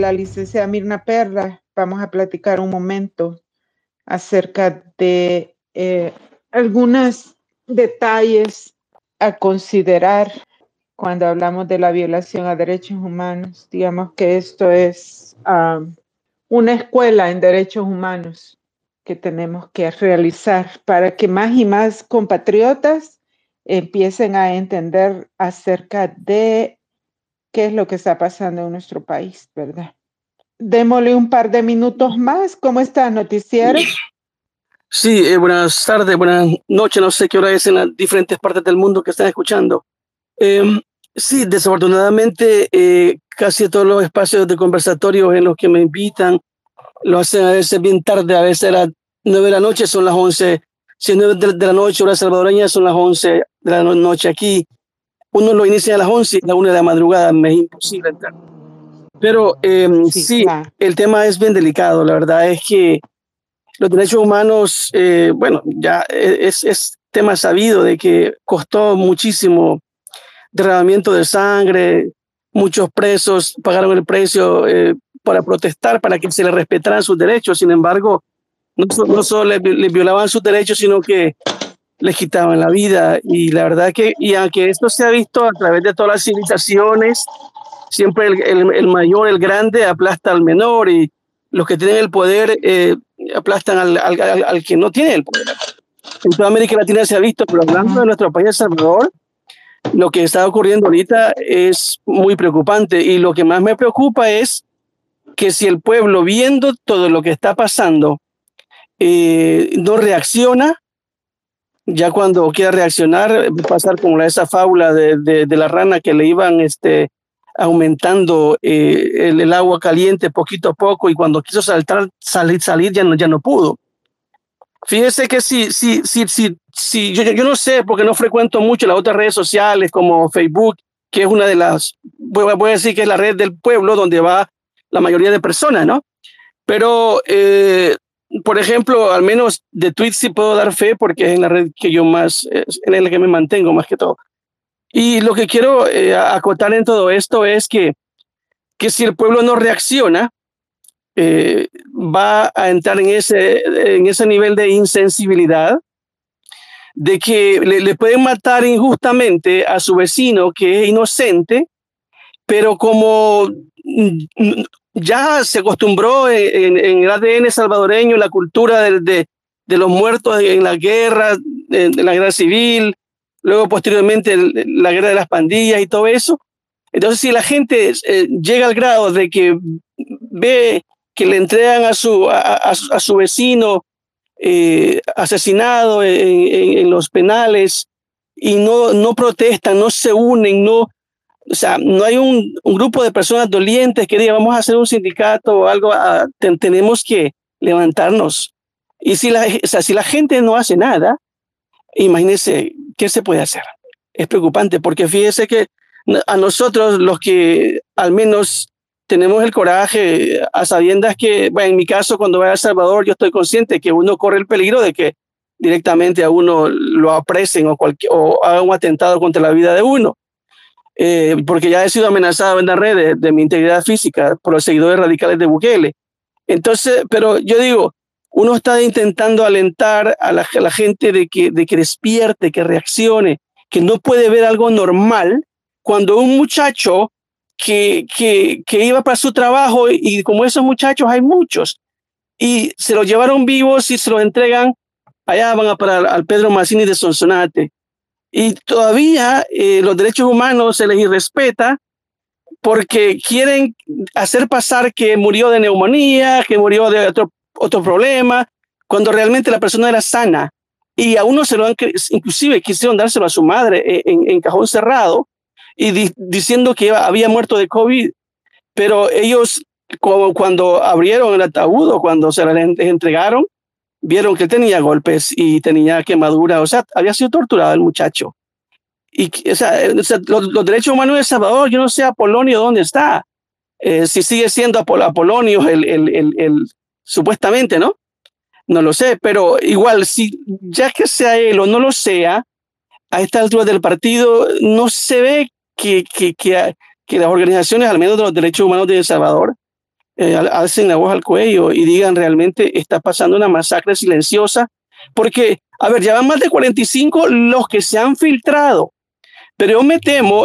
la licenciada Mirna Perra. Vamos a platicar un momento acerca de eh, algunos detalles a considerar cuando hablamos de la violación a derechos humanos. Digamos que esto es um, una escuela en derechos humanos que tenemos que realizar para que más y más compatriotas empiecen a entender acerca de qué es lo que está pasando en nuestro país, ¿verdad? Démosle un par de minutos más. ¿Cómo está, noticiero? Sí, eh, buenas tardes, buenas noches. No sé qué hora es en las diferentes partes del mundo que están escuchando. Em, sí, desafortunadamente, eh, casi todos los espacios de conversatorio en los que me invitan lo hacen a veces bien tarde, a veces a las nueve de la noche son las once, si es nueve de la noche, hora salvadoreña, son las once de la noche aquí. Uno lo inicia a las once y a la una de la madrugada, me es imposible entrar. Pero em, sí, el tema es bien delicado. La verdad es que los derechos humanos, eh, bueno, ya es, es tema sabido de que costó muchísimo derramamiento de sangre, muchos presos pagaron el precio eh, para protestar, para que se les respetaran sus derechos. Sin embargo, no, no solo les, violaban sus derechos, sino que les quitaban la vida. Y la verdad que, y aunque esto se ha visto a través de todas las civilizaciones, siempre el, el, mayor, el grande, aplasta al menor y los que tienen el poder eh, aplastan al, al, al, que no tiene el poder. En toda América Latina se ha visto, pero hablando de nuestro país, El Salvador, lo que está ocurriendo ahorita es muy preocupante y lo que más me preocupa es que si el pueblo, viendo todo lo que está pasando, eh, no reacciona, ya cuando quiera reaccionar, pasar como esa fábula de, de, de, la rana que le iban este, aumentando eh, el, el, agua caliente poquito a poco y cuando quiso saltar, salir, salir ya no, ya no pudo. Fíjese que si, si, si, si, si yo, yo no sé, porque no frecuento mucho las otras redes sociales como Facebook, que es una de las, voy, voy a decir que es la red del pueblo donde va la mayoría de personas, ¿no? Pero, eh, por ejemplo, al menos de tweets sí puedo dar fe porque es en la red que yo más, en la que me mantengo más que todo. Y lo que quiero eh, acotar en todo esto es que, que si el pueblo no reacciona, eh, va a entrar en ese, en ese nivel de insensibilidad, de que le, le, pueden matar injustamente a su vecino que es inocente, pero como ya se acostumbró en, el ADN salvadoreño la cultura de, los muertos en la guerra, en, la guerra civil, luego posteriormente la guerra de las pandillas y todo eso. Entonces, si la gente eh, llega al grado de que ve que le entregan a su, a, su vecino eh, asesinado en, los penales y no, no protestan, no se unen, no, o sea, no hay un, grupo de personas dolientes que diga vamos a hacer un sindicato o algo, a, ten, tenemos que levantarnos. Y si la, o sea, si la gente no hace nada, imagínense ¿qué se puede hacer? Es preocupante porque fíjese que a nosotros los que al menos tenemos el coraje a sabiendas que, bueno, en mi caso, cuando voy a Salvador, yo estoy consciente que uno corre el peligro de que directamente a uno lo apresen o, o hagan un atentado contra la vida de uno. Eh, porque ya he sido amenazado en las redes de mi integridad física por los seguidores radicales de Bukele. Entonces, pero yo digo, uno está intentando alentar a la, gente de que, de que despierte, que reaccione, que no puede ver algo normal cuando un muchacho que iba para su trabajo y como esos muchachos hay muchos y se los llevaron vivos y se los entregan, allá van a parar al Pedro Mazzini de Sonsonate. Y todavía eh, los derechos humanos se les irrespeta porque quieren hacer pasar que murió de neumonía, que murió de otro otro problema, cuando realmente la persona era sana. Y a uno se lo han, inclusive quisieron dárselo a su madre en, en cajón cerrado y di, diciendo que había muerto de COVID. Pero ellos, como cuando abrieron el ataúd o cuando se les entregaron, vieron que tenía golpes y tenía quemadura, o sea, había sido torturado el muchacho. Y, o sea, o sea los, los, derechos humanos de Salvador, yo no sé Apolonio dónde está, eh, si sigue siendo Apol Apolonio el, el, el, el, supuestamente, ¿no? No lo sé, pero igual, si ya que sea él o no lo sea, a esta altura del partido no se ve que, que, que, que las organizaciones, al menos de los derechos humanos de El Salvador, eh, alcen la voz al cuello y digan realmente está pasando una masacre silenciosa, porque, a ver, ya van más de 45 los que se han filtrado, pero yo me temo,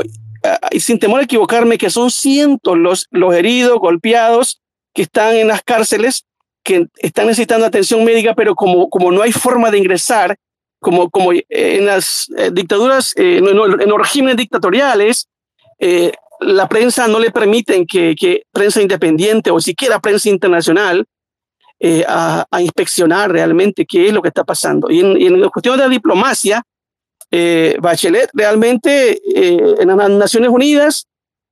y sin temor a equivocarme, que son cientos los, los heridos, golpeados, que están en las cárceles, que están necesitando atención médica, pero como, como no hay forma de ingresar, como, como en las eh, dictaduras, eh, en, en, los regímenes dictatoriales, eh, la prensa no le permiten que, que, prensa independiente o siquiera prensa internacional a, a, inspeccionar realmente qué es lo que está pasando. Y en, y en cuestión de la diplomacia, Bachelet realmente en las Naciones Unidas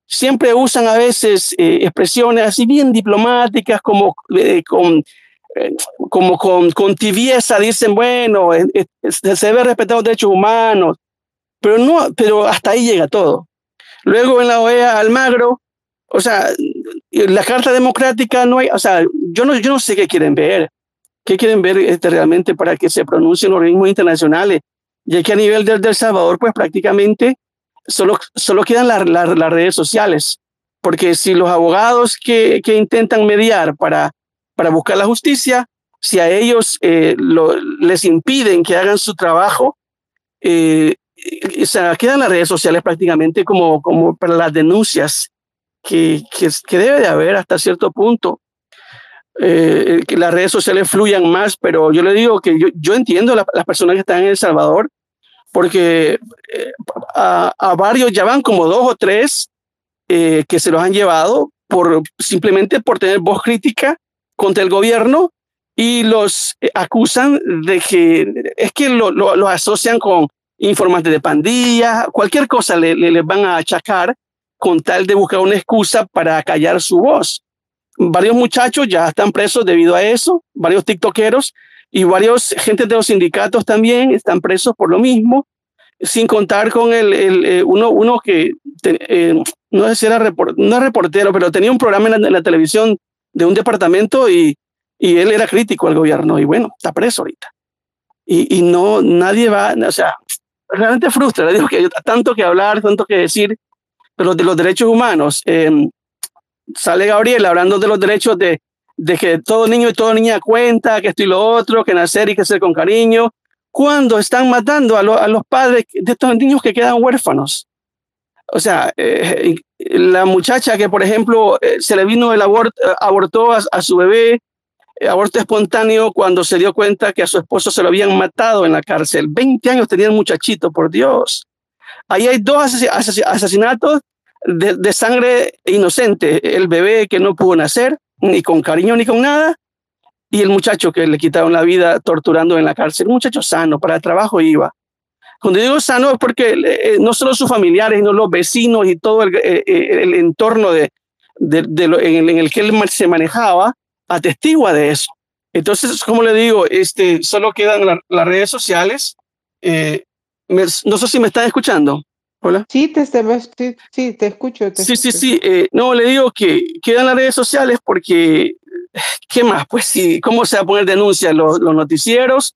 siempre usan a veces expresiones así bien diplomáticas como con eh, como con, con, tibieza dicen, bueno, se debe respetar los derechos humanos, pero no, pero hasta ahí llega todo. Luego en la OEA Almagro, o sea, la Carta Democrática no hay, o sea, yo no, yo no sé qué quieren ver, qué quieren ver este, realmente para que se pronuncien organismos internacionales, ya que a nivel del, del Salvador, pues prácticamente solo, solo quedan las redes sociales, porque si los abogados que, que intentan mediar para para buscar la justicia, si a ellos eh, lo, les impiden que hagan su trabajo, eh, o sea, quedan las redes sociales prácticamente como, como para las denuncias que, que, que debe de haber hasta cierto punto. Eh, que las redes sociales fluyan más, pero yo le digo que yo, yo entiendo las personas que están en El Salvador, porque eh, a, a, varios ya van como dos o tres eh, que se los han llevado por simplemente por tener voz crítica contra el gobierno y los eh, acusan de que es que lo, lo, lo asocian con informantes de pandillas, cualquier cosa le, le, van a achacar con tal de buscar una excusa para callar su voz. Varios muchachos ya están presos debido a eso, varios tiktokeros y varios gente de los sindicatos también están presos por lo mismo, sin contar con el, eh, uno, uno que eh, no sé si era no reportero, pero tenía un programa en la, en la televisión de un departamento y, y él era crítico al gobierno y bueno, está preso ahorita. Y, y no, nadie va, o sea, realmente frustra, digo que hay tanto que hablar, tanto que decir, pero de los derechos humanos, eh, sale Gabriel hablando de los derechos de, de que todo niño y toda niña cuenta, que esto y lo otro, que nacer y que ser con cariño, cuando están matando a, lo, a los padres de estos niños que quedan huérfanos. O sea, eh, la muchacha que, por ejemplo, eh, se le vino el aborto, abortó a, a su bebé, eh, aborto espontáneo cuando se dio cuenta que a su esposo se lo habían matado en la cárcel. 20 años tenía el muchachito, por Dios. Ahí hay dos asesinatos de, sangre inocente. El bebé que no pudo nacer, ni con cariño ni con nada, y el muchacho que le quitaron la vida torturando en la cárcel. Un muchacho sano, para el trabajo iba. Cuando digo sano es porque eh, no solo sus familiares, sino los vecinos y todo el, eh, eh, entorno de lo, en, el, en, el, que él se manejaba atestigua de eso. Entonces, como le digo, este, solo quedan la, las redes sociales. Eh, me, no sé si me están escuchando. Hola. Sí, te, sí, sí, te escucho. Te sí, escucho. sí, sí. Eh, no, le digo que quedan las redes sociales porque, ¿qué más? Pues sí, ¿cómo se va a poner denuncia? Los, los noticieros,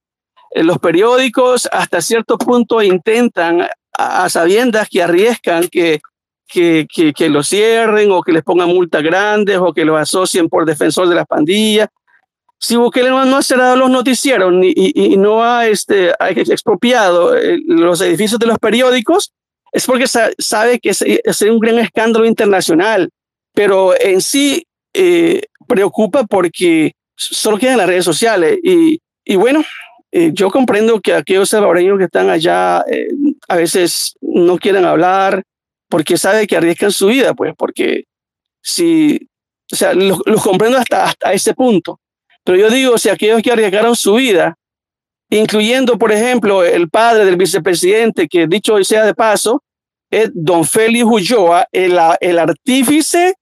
los periódicos hasta cierto punto intentan, a, sabiendas que arriesgan que, que, que, que, cierren o que les pongan multas grandes o que lo asocien por defensor de las pandillas. Si Bukele no, no ha cerrado los noticieros ni, y, y, no ha, este, ha expropiado eh, los edificios de los periódicos, es porque sa sabe que es un gran escándalo internacional, pero en sí eh, preocupa porque solo quedan las redes sociales y, y bueno, eh, yo comprendo que aquellos salvadoreños que están allá eh, a veces no quieren hablar porque sabe que arriesgan su vida, pues, porque si, o sea, los, comprendo hasta, hasta ese punto. Pero yo digo, si aquellos que arriesgaron su vida, incluyendo, por ejemplo, el padre del vicepresidente, que dicho sea de paso, es don Félix Ulloa, el, el artífice,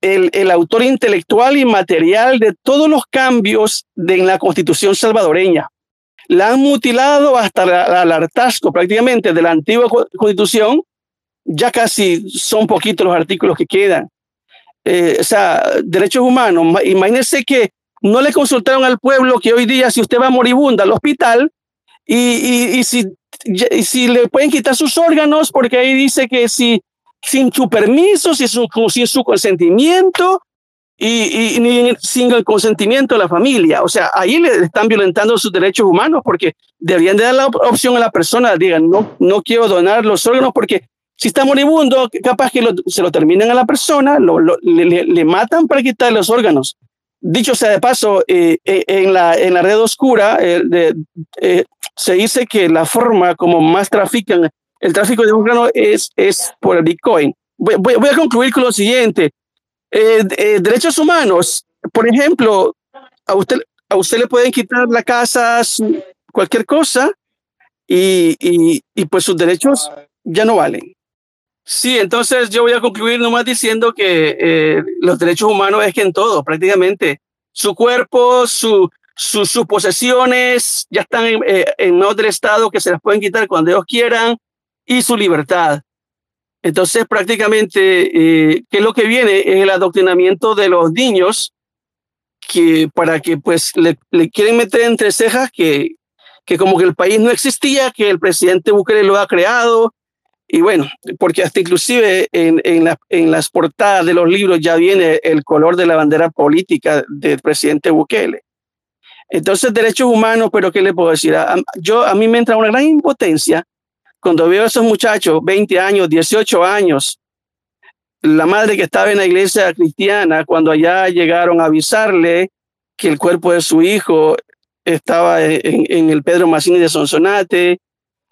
el, el, autor intelectual y material de todos los cambios de, en la constitución salvadoreña la han mutilado hasta el hartazgo prácticamente de la antigua constitución, ya casi son poquitos los artículos que quedan. Eh, o sea, derechos humanos, imagínense que no le consultaron al pueblo que hoy día si usted va moribunda al hospital y, y, y, si, y si le pueden quitar sus órganos, porque ahí dice que si sin su permiso, sin su, sin su consentimiento y, ni sin el consentimiento de la familia. O sea, ahí le están violentando sus derechos humanos porque deberían de dar la opción a la persona, digan, no, no quiero donar los órganos porque si está moribundo, capaz que se lo terminan a la persona, lo, le, matan para quitar los órganos. Dicho sea de paso, eh, eh, en, la, en la red oscura eh, se dice que la forma como más trafican el tráfico de órganos es, es por el Bitcoin. Voy, voy, a concluir con lo siguiente. derechos humanos, por ejemplo, a usted, a usted le pueden quitar la casa, cualquier cosa, y, y, y pues sus derechos ya no valen. Sí, entonces yo voy a concluir nomás diciendo que eh, los derechos humanos es que en todo, prácticamente. Su cuerpo, su, sus posesiones ya están en, eh, Estado que se las pueden quitar cuando ellos quieran y su libertad. Entonces, prácticamente, eh, ¿qué es lo que viene? Es el adoctrinamiento de los niños que para que pues le, le quieren meter entre cejas que, que como que el país no existía, que el presidente Bukele lo ha creado, y bueno, porque hasta inclusive en, en, la, en, las portadas de los libros ya viene el color de la bandera política del presidente Bukele. Entonces, derechos humanos, pero ¿qué le puedo decir? A, yo, a mí me entra una gran impotencia cuando veo a esos muchachos, 20 años, 18 años, la madre que estaba en la iglesia cristiana, cuando allá llegaron a avisarle que el cuerpo de su hijo estaba en, en el Pedro Massini de Sonsonate,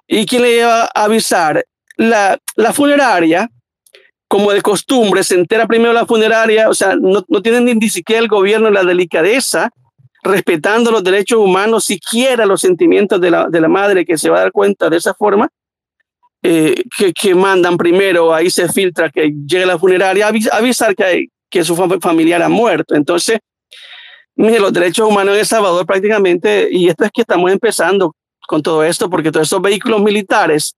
y quién le iba a avisar la, funeraria, como de costumbre, se entera primero la funeraria, o sea, no, no tienen ni siquiera el gobierno la delicadeza, respetando los derechos humanos, siquiera los sentimientos de la, de la madre que se va a dar cuenta de esa forma, eh, que, que, mandan primero, ahí se filtra que llegue la funeraria, avisar que, que su familiar ha muerto. Entonces, mire, los derechos humanos en El Salvador prácticamente, y esto es que estamos empezando con todo esto, porque todos esos vehículos militares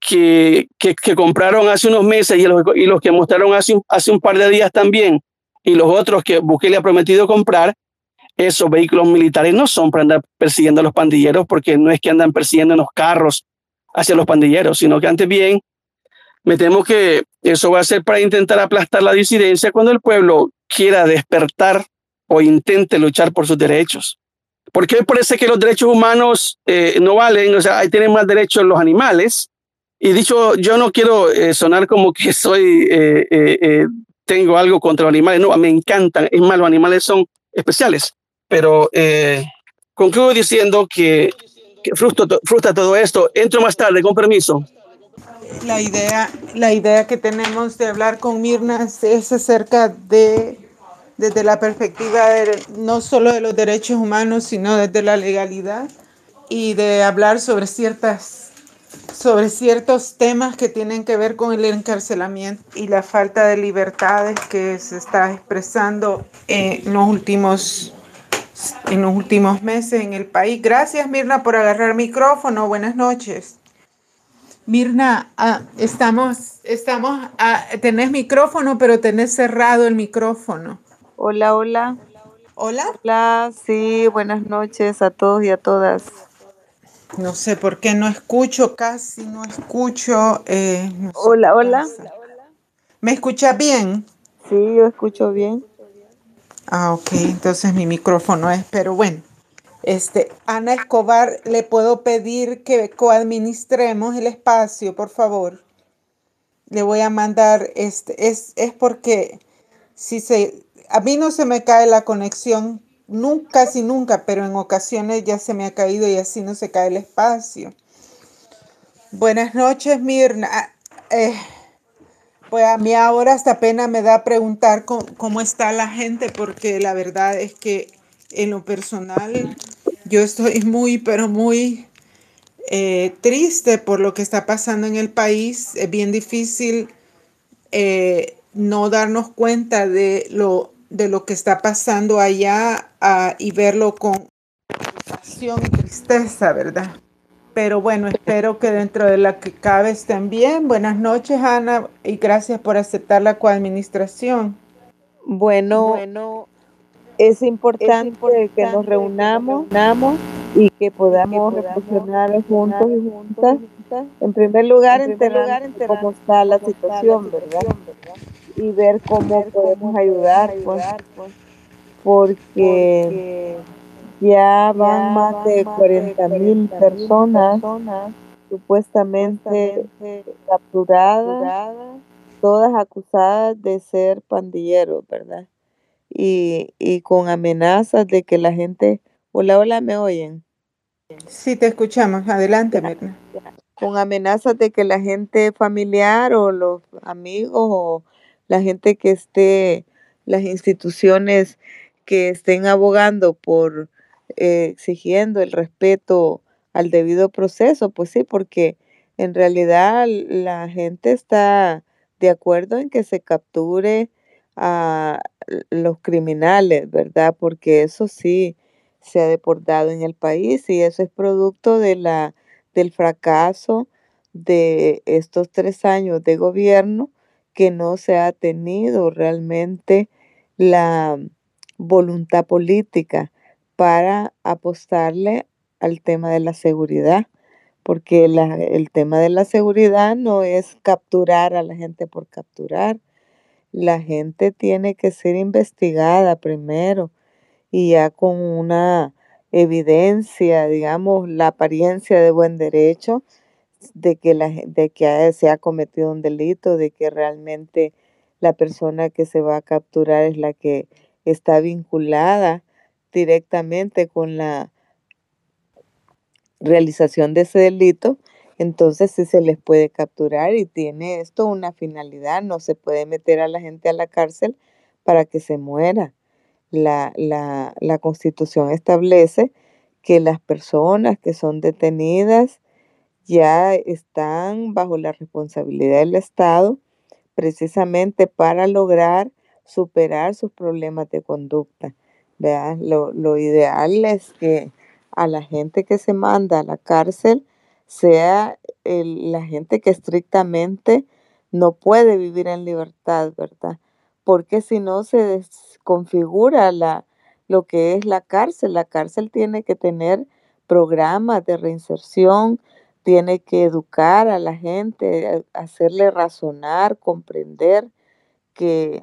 que, que, compraron hace unos meses y los, y los que mostraron hace un, hace un par de días también, y los otros que Bukele ha prometido comprar, esos vehículos militares no son para andar persiguiendo a los pandilleros, porque no es que andan persiguiendo en los carros hacia los pandilleros, sino que antes bien, me temo que eso va a ser para intentar aplastar la disidencia cuando el pueblo quiera despertar o intente luchar por sus derechos. Porque qué parece que los derechos humanos eh, no valen, o sea, ahí tienen más derechos los animales, y dicho, yo no quiero eh, sonar como que soy, eh, eh, tengo algo contra los animales, no, me encantan, es más, los animales son especiales, pero concluyo diciendo que, que frustra, todo esto. Entro más tarde, con permiso. La idea, la idea que tenemos de hablar con Mirna es acerca de, desde la perspectiva de, no solo de los derechos humanos, sino desde la legalidad y de hablar sobre ciertas sobre ciertos temas que tienen que ver con el encarcelamiento y la falta de libertades que se está expresando en los últimos en los últimos meses en el país. Gracias Mirna por agarrar micrófono. Buenas noches. Mirna, ah, estamos, estamos, ah, tenés micrófono, pero tenés cerrado el micrófono. Hola, hola. Hola. Hola, sí, buenas noches a todos y a todas. No sé por qué no escucho, casi no escucho. Eh, hola, hola. ¿Me escucha bien? Sí, yo escucho bien. Ah, ok, entonces mi micrófono es, pero bueno. Este, Ana Escobar, ¿le puedo pedir que coadministremos el espacio, por favor? Le voy a mandar, este, es, es porque si se, a mí no se me cae la conexión nunca, casi nunca, pero en ocasiones ya se me ha caído y así no se cae el espacio. Buenas noches, Mirna. Ah, eh, pues a mí ahora hasta pena me da preguntar cómo, está la gente, porque la verdad es que en lo personal yo estoy muy, pero muy eh, triste por lo que está pasando en el país. Es bien difícil eh, no darnos cuenta de lo de lo que está pasando allá ah, y verlo con preocupación y tristeza, ¿verdad? Pero bueno, espero que dentro de la que cabe estén bien. Buenas noches, Ana, y gracias por aceptar la coadministración. Bueno, bueno es, importante que nos reunamos, y que podamos reflexionar juntos y juntas En primer lugar, enterar cómo está la situación, ¿verdad? Y ver cómo podemos ayudar, pues, porque ya van más de 40 mil personas supuestamente capturadas, todas acusadas de ser pandilleros, ¿verdad? Y, y con amenazas de que la gente, hola, hola, ¿me oyen? Sí, te escuchamos. Adelante, Mirna. Con amenazas de que la gente familiar o los amigos o la gente que esté, las instituciones que estén abogando por eh, exigiendo el respeto al debido proceso, pues sí, porque en realidad la gente está de acuerdo en que se capture a los criminales, ¿verdad? Porque eso sí se ha deportado en el país y eso es producto de la, del fracaso de estos tres años de gobierno que no se ha tenido realmente la voluntad política para apostarle al tema de la seguridad, porque el tema de la seguridad no es capturar a la gente por capturar. La gente tiene que ser investigada primero y ya con una evidencia, digamos, la apariencia de buen derecho de que, la, de que se ha cometido un delito, de que realmente la persona que se va a capturar es la que está vinculada directamente con la realización de ese delito, entonces sí se les puede capturar y tiene esto una finalidad, no se puede meter a la gente a la cárcel para que se muera. La, la, la constitución establece que las personas que son detenidas ya están bajo la responsabilidad del Estado precisamente para lograr superar sus problemas de conducta. Lo, lo ideal es que a la gente que se manda a la cárcel sea la gente que estrictamente no puede vivir en libertad, ¿verdad? Porque si no se desconfigura la, lo que es la cárcel. La cárcel tiene que tener programas de reinserción, tiene que educar a la gente, hacerle razonar, comprender que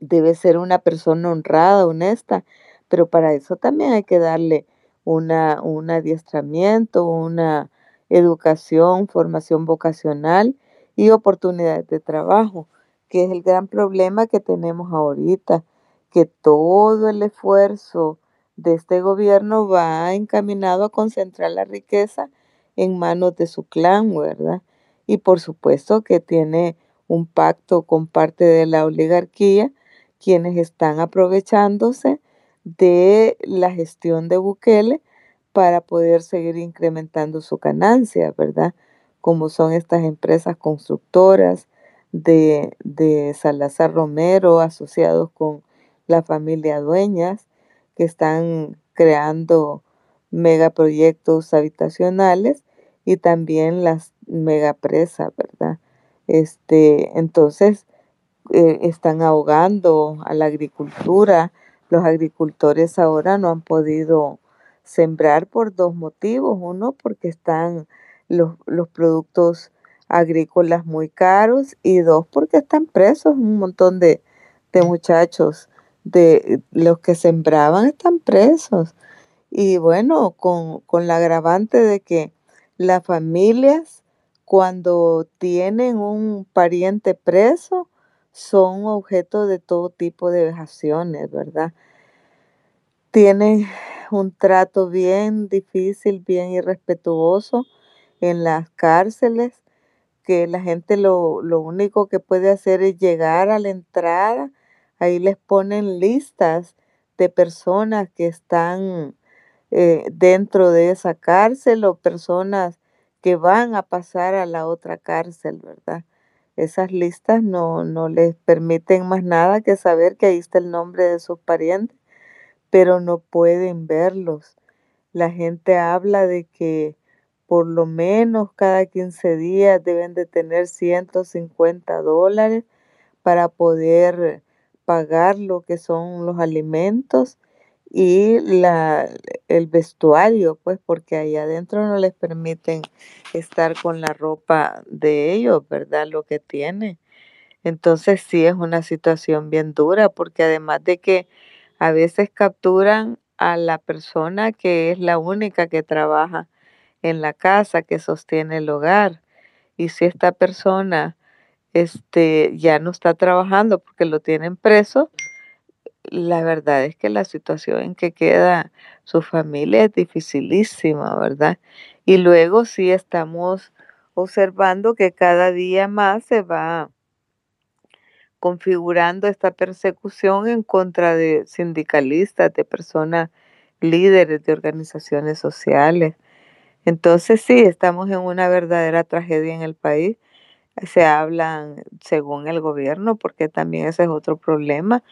debe ser una persona honrada, honesta, pero para eso también hay que darle una, un adiestramiento, una educación, formación vocacional y oportunidades de trabajo, que es el gran problema que tenemos ahorita, que todo el esfuerzo de este gobierno va encaminado a concentrar la riqueza en manos de su clan, ¿verdad? Y por supuesto que tiene un pacto con parte de la oligarquía, quienes están aprovechándose de la gestión de Bukele para poder seguir incrementando su ganancia, ¿verdad? Como son estas empresas constructoras de, de Salazar Romero asociados con la familia Dueñas, que están creando megaproyectos habitacionales y también las megapresas, ¿verdad? Este, entonces, eh, están ahogando a la agricultura, los agricultores ahora no han podido sembrar por dos motivos. Uno, porque están los, productos agrícolas muy caros y dos, porque están presos un montón de, muchachos de los que sembraban están presos. Y bueno, con, con la agravante de que las familias cuando tienen un pariente preso, son objeto de todo tipo de vejaciones, ¿verdad? Tienen un trato bien difícil, bien irrespetuoso en las cárceles, que la gente lo, lo único que puede hacer es llegar a la entrada, ahí les ponen listas de personas que están eh, dentro de esa cárcel o personas que van a pasar a la otra cárcel, ¿verdad? Esas listas no, no les permiten más nada que saber que ahí está el nombre de sus parientes, pero no pueden verlos. La gente habla de que por lo menos cada 15 días deben de tener 150 dólares para poder pagar lo que son los alimentos y la, el vestuario, pues porque ahí adentro no les permiten estar con la ropa de ellos, ¿verdad? Lo que tienen. Entonces sí es una situación bien dura porque además de que a veces capturan a la persona que es la única que trabaja en la casa, que sostiene el hogar. Y si esta persona este, ya no está trabajando porque lo tienen preso, la verdad es que la situación en que queda su familia es dificilísima, ¿verdad? Y luego sí estamos observando que cada día más se va configurando esta persecución en contra de sindicalistas, de personas líderes de organizaciones sociales. Entonces sí, estamos en una verdadera tragedia en el país. Se hablan según el gobierno, porque también ese es otro problema.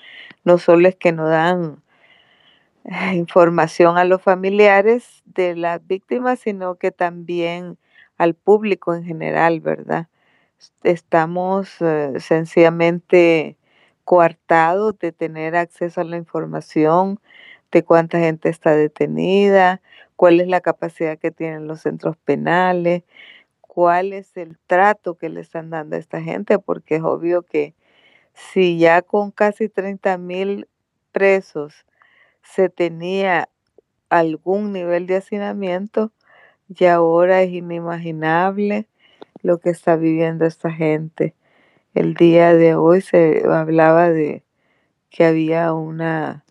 No solo es que no dan eh, información a los familiares de las víctimas, sino que también al público en general, ¿verdad? estamos eh, sencillamente coartados de tener acceso a la información de cuánta gente está detenida, cuál es la capacidad que tienen los centros penales, cuál es el trato que le están dando a esta gente, porque es obvio que si ya con casi 30 mil presos se tenía algún nivel de hacinamiento, ya ahora es inimaginable lo que está viviendo esta gente. El día de hoy se hablaba de que había una,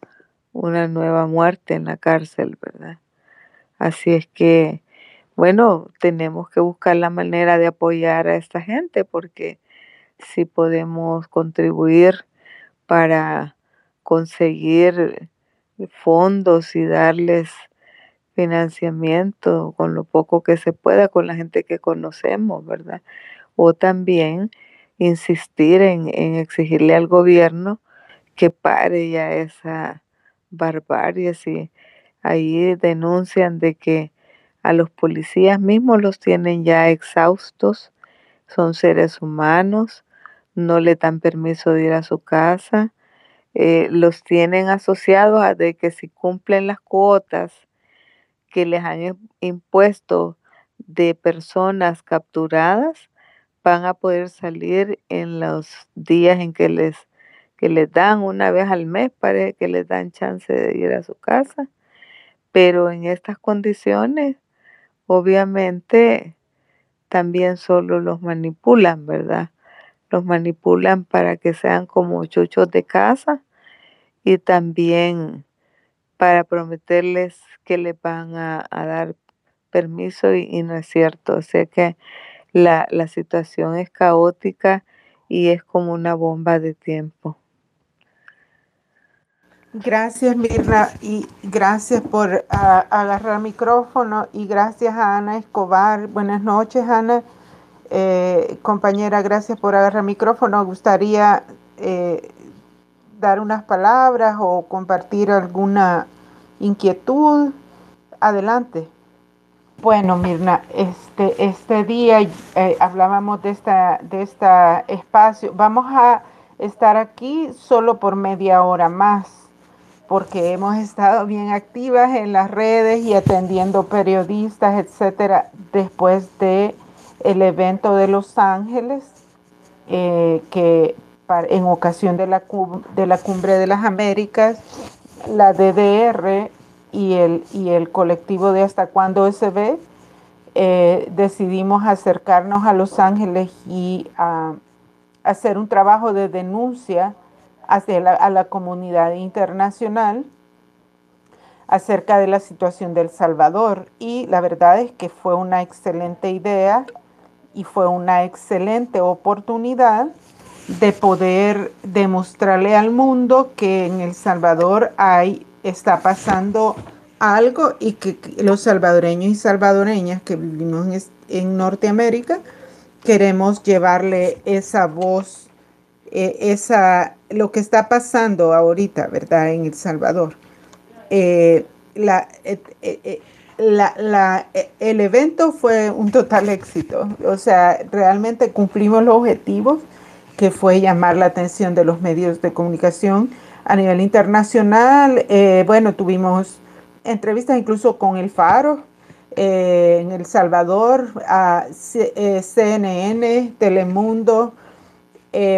una nueva muerte en la cárcel, ¿verdad? Así es que, bueno, tenemos que buscar la manera de apoyar a esta gente porque si podemos contribuir para conseguir fondos y darles financiamiento con lo poco que se pueda con la gente que conocemos, ¿verdad? O también insistir en, exigirle al gobierno que pare ya esa barbarie. Si ahí denuncian de que a los policías mismos los tienen ya exhaustos, son seres humanos, no le dan permiso de ir a su casa, eh, los tienen asociados a que si cumplen las cuotas que les han impuesto de personas capturadas van a poder salir en los días en que les, que les dan una vez al mes, parece que les dan chance de ir a su casa. Pero en estas condiciones, obviamente, también solo los manipulan, ¿verdad? Los manipulan para que sean como chuchos de casa y también para prometerles que le van a, dar permiso y, no es cierto. O sea que la, situación es caótica y es como una bomba de tiempo. Gracias, Mirna, y gracias por agarrar el micrófono y gracias a Ana Escobar. Buenas noches, Ana. Eh, compañera, gracias por agarrar micrófono. Gustaría eh, dar unas palabras o compartir alguna inquietud. Adelante. Bueno, Mirna, este, este día eh, hablábamos de esta, de esta espacio. Vamos a estar aquí solo por media hora más, porque hemos estado bien activas en las redes y atendiendo periodistas, etcétera, después de el evento de Los Ángeles, eh, que en ocasión de la, de la Cumbre de las Américas, la DDR y el, y el colectivo de Hasta Cuándo SB eh, decidimos acercarnos a Los Ángeles y a, hacer un trabajo de denuncia hacia la, a la comunidad internacional acerca de la situación del Salvador. Y la verdad es que fue una excelente idea y fue una excelente oportunidad de poder demostrarle al mundo que en El Salvador hay, está pasando algo y que los salvadoreños y salvadoreñas que vivimos en, Norteamérica queremos llevarle esa voz, eh, esa, lo que está pasando ahorita, ¿verdad? En El Salvador. Eh, la, eh, la, el evento fue un total éxito, o sea, realmente cumplimos los objetivos que fue llamar la atención de los medios de comunicación A nivel internacional, eh, bueno, tuvimos entrevistas incluso con el Faro eh, en El Salvador, a CNN, Telemundo,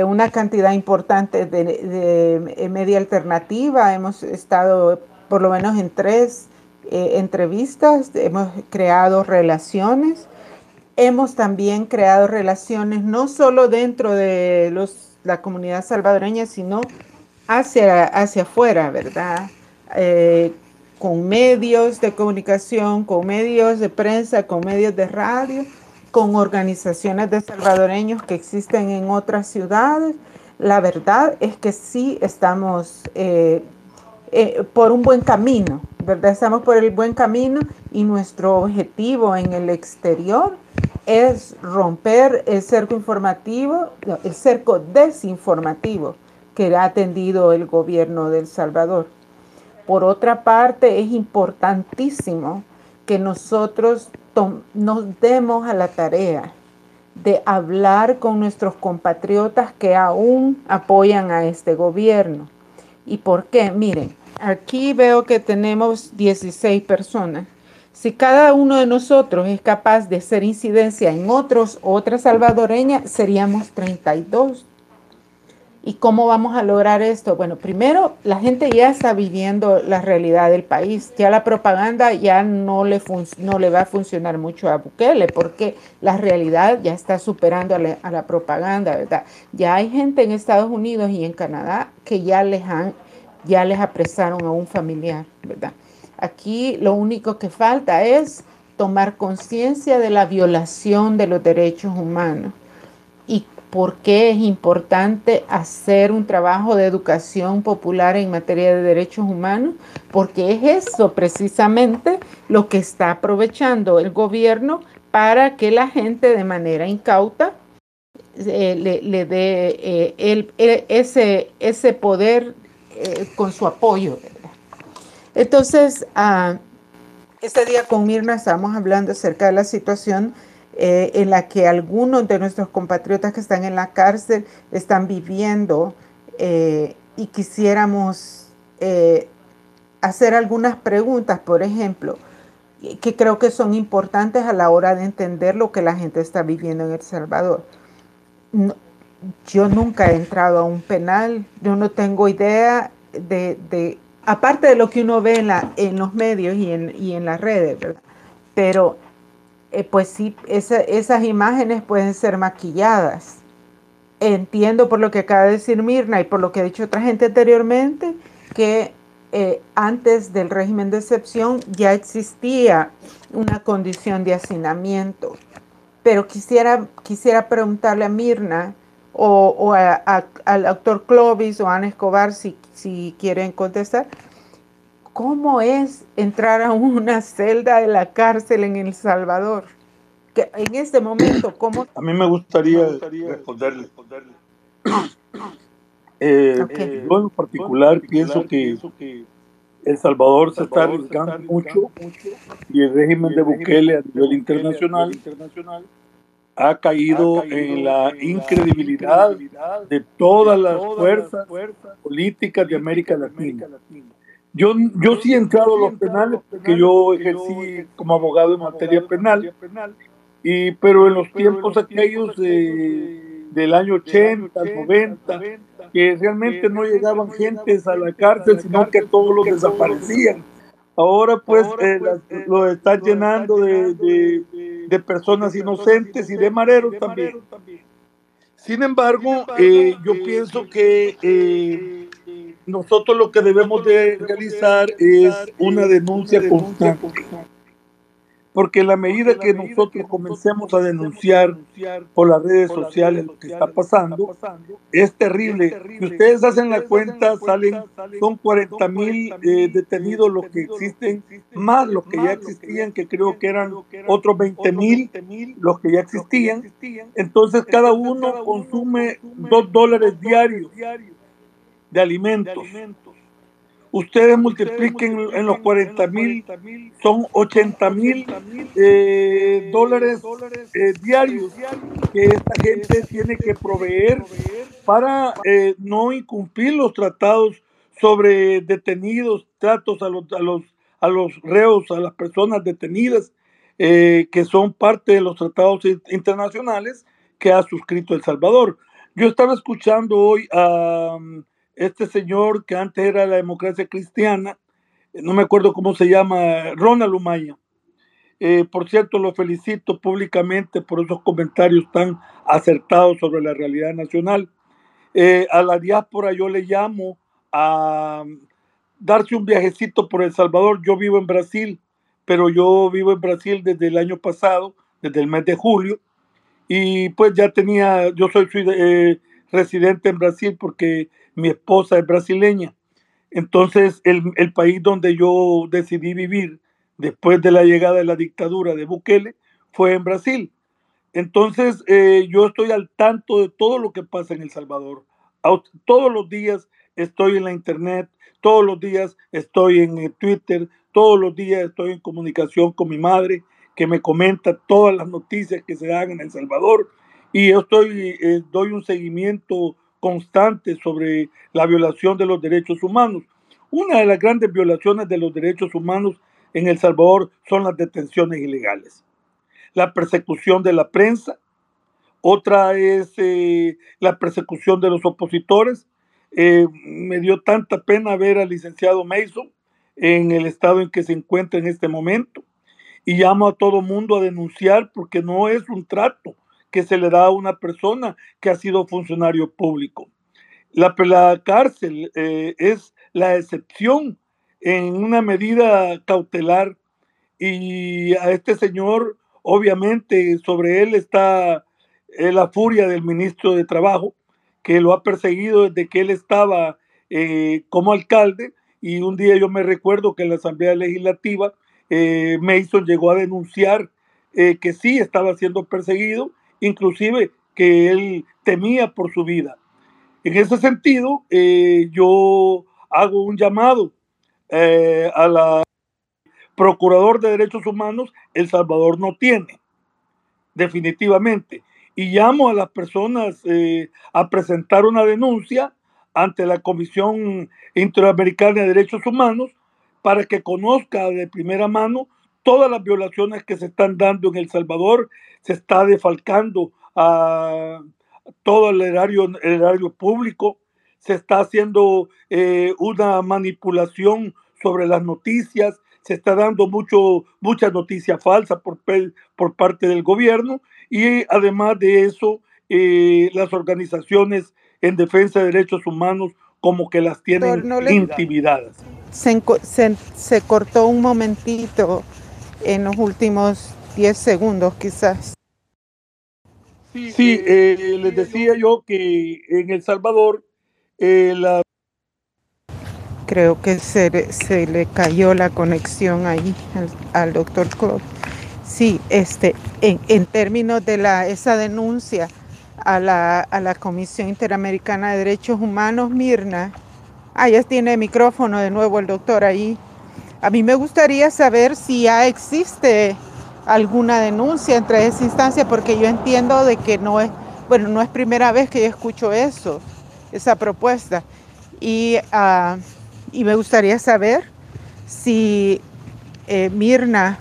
una cantidad importante de, media alternativa. Hemos estado por lo menos en tres entrevistas, hemos creado relaciones hemos también creado relaciones no solo dentro de los, la comunidad salvadoreña, sino hacia, hacia afuera, ¿verdad? Eh, con medios de comunicación, con medios de prensa, con medios de radio, con organizaciones de salvadoreños que existen en otras ciudades. La verdad es que sí estamos eh, eh, por un buen camino, ¿verdad? Estamos por el buen camino y nuestro objetivo en el exterior es romper el cerco informativo, el cerco desinformativo que ha atendido el gobierno de El Salvador. Por otra parte, es importantísimo que nosotros nos demos a la tarea de hablar con nuestros compatriotas que aún apoyan a este gobierno. ¿Y por qué? Miren, aquí veo que tenemos 16 personas si cada uno de nosotros es capaz de hacer incidencia en otros, otra salvadoreña, seríamos 32. ¿Y cómo vamos a lograr esto? Bueno, primero, la gente ya está viviendo la realidad del país. Ya la propaganda ya no le, no le va a funcionar mucho a Bukele porque la realidad ya está superando a la, a la propaganda, ¿verdad? Ya hay gente en Estados Unidos y en Canadá que ya les han, ya les apresaron a un familiar, ¿verdad? Aquí lo único que falta es tomar conciencia de la violación de los derechos humanos y por qué es importante hacer un trabajo de educación popular en materia de derechos humanos, porque es eso precisamente lo que está aprovechando el gobierno para que la gente de manera incauta eh, le, dé eh, ese, ese poder eh, con su apoyo. Entonces, uh, este día con Mirna estábamos hablando acerca de la situación eh, en la que algunos de nuestros compatriotas que están en la cárcel están viviendo eh, y quisiéramos eh, hacer algunas preguntas, por ejemplo, que creo que son importantes a la hora de entender lo que la gente está viviendo en El Salvador. yo nunca he entrado a un penal, yo no tengo idea de, aparte de lo que uno ve en, la, los medios y en, y en las redes, ¿verdad? Pero eh, pues sí, esas imágenes pueden ser maquilladas. Entiendo por lo que acaba de decir Mirna y por lo que ha dicho otra gente anteriormente, que eh, antes del régimen de excepción ya existía una condición de hacinamiento. Pero quisiera, quisiera preguntarle a Mirna o, al doctor Clovis o a Ana Escobar si si quieren contestar. ¿Cómo es entrar a una celda de la cárcel en El Salvador? Que en este momento, ¿cómo? A mí me gustaría, responderle. Eh, yo en particular pienso que El Salvador se está arriesgando mucho y el régimen de Bukele a nivel internacional ha caído en la incredibilidad de todas las fuerzas políticas de América Latina. Yo, yo sí he entrado a los penales porque yo ejercí como abogado en materia penal, y, pero en los tiempos aquellos de, del año 80, 90, que realmente no llegaban gentes a la cárcel, sino que todos los desaparecían. Ahora pues eh, lo están llenando de de personas inocentes y de mareros también. Sin embargo, eh, yo pienso que eh, nosotros lo que debemos de realizar es una denuncia constante. Porque la medida que nosotros comencemos a denunciar por las redes sociales lo que está pasando, es terrible. Si ustedes hacen la cuenta, salen, son 40 mil eh, detenidos los que existen, más los que ya existían, que creo que eran otros 20 mil los que ya existían. Entonces cada uno consume dos dólares diarios de alimentos ustedes multipliquen en los 40 mil, son 80 mil eh, dólares eh, diarios que esta gente tiene que proveer para eh, no incumplir los tratados sobre detenidos, tratos a los, a los, a los reos, a las personas detenidas eh, que son parte de los tratados internacionales que ha suscrito El Salvador. Yo estaba escuchando hoy a um, este señor que antes era la democracia cristiana, no me acuerdo cómo se llama, Ronald Umaya. Eh, por cierto, lo felicito públicamente por esos comentarios tan acertados sobre la realidad nacional. Eh, a la diáspora yo le llamo a um, darse un viajecito por El Salvador. Yo vivo en Brasil pero yo vivo en Brasil desde el año pasado, desde el mes de julio, y pues ya tenía, yo soy, eh, residente en Brasil porque mi esposa es brasileña. Entonces, el, el, país donde yo decidí vivir después de la llegada de la dictadura de Bukele fue en Brasil. Entonces, eh, yo estoy al tanto de todo lo que pasa en El Salvador. Todos los días estoy en la internet, todos los días estoy en eh, Twitter, todos los días estoy en comunicación con mi madre, que me comenta todas las noticias que se dan en El Salvador. Y yo estoy, eh, doy un seguimiento constante sobre la violación de los derechos humanos. Una de las grandes violaciones de los derechos humanos en El Salvador son las detenciones ilegales, la persecución de la prensa, otra es eh, la persecución de los opositores. Eh, me dio tanta pena ver al licenciado Mason en el estado en que se encuentra en este momento. Y llamo a todo mundo a denunciar porque no es un trato que se le da a una persona que ha sido funcionario público. La, la cárcel eh, es la excepción en una medida cautelar y a este señor, obviamente, sobre él está eh, la furia del ministro de Trabajo, que lo ha perseguido desde que él estaba eh, como alcalde y un día yo me recuerdo que en la Asamblea Legislativa eh, Mason llegó a denunciar eh, que sí estaba siendo perseguido, inclusive que él temía por su vida. En ese sentido, eh, yo hago un llamado a la Procurador de Derechos Humanos, El Salvador no tiene, definitivamente. Y llamo a las personas a presentar una denuncia ante la Comisión Interamericana de Derechos Humanos para que conozca de primera mano todas las violaciones que se están dando en El Salvador. Se está defalcando a todo el erario, el público, se está haciendo eh, una manipulación sobre las noticias, se está dando mucho, mucha noticia falsa por, por parte del gobierno y además de eso, eh, las organizaciones en defensa de derechos humanos como que las tienen intimidadas. Se, se, cortó un momentito en los últimos 10 segundos quizás. Sí, eh, les decía yo que en El Salvador eh, la... Creo que se, se, le cayó la conexión ahí al, doctor Claude. Sí, este, en, en términos de la, esa denuncia, a la, a la Comisión Interamericana de Derechos Humanos, Mirna. Ah, ya tiene micrófono de nuevo el doctor ahí. A mí me gustaría saber si ya existe alguna denuncia entre esa instancia, porque yo entiendo de que no es, bueno, no es primera vez que yo escucho eso, esa propuesta. Y, uh, y me gustaría saber si eh, Mirna,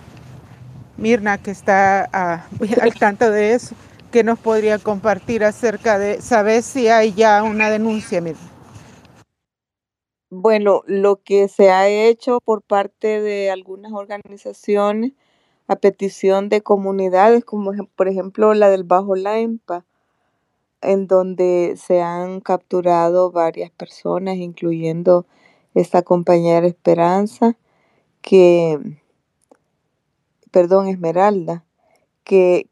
Mirna, que está uh, al tanto de eso, ¿Qué nos podría compartir acerca de, saber si hay ya una denuncia? Bueno, lo que se ha hecho por parte de algunas organizaciones a petición de comunidades, como por ejemplo la del Bajo Laempa, en donde se han capturado varias personas, incluyendo esta compañera Esperanza, que, perdón, Esmeralda, que,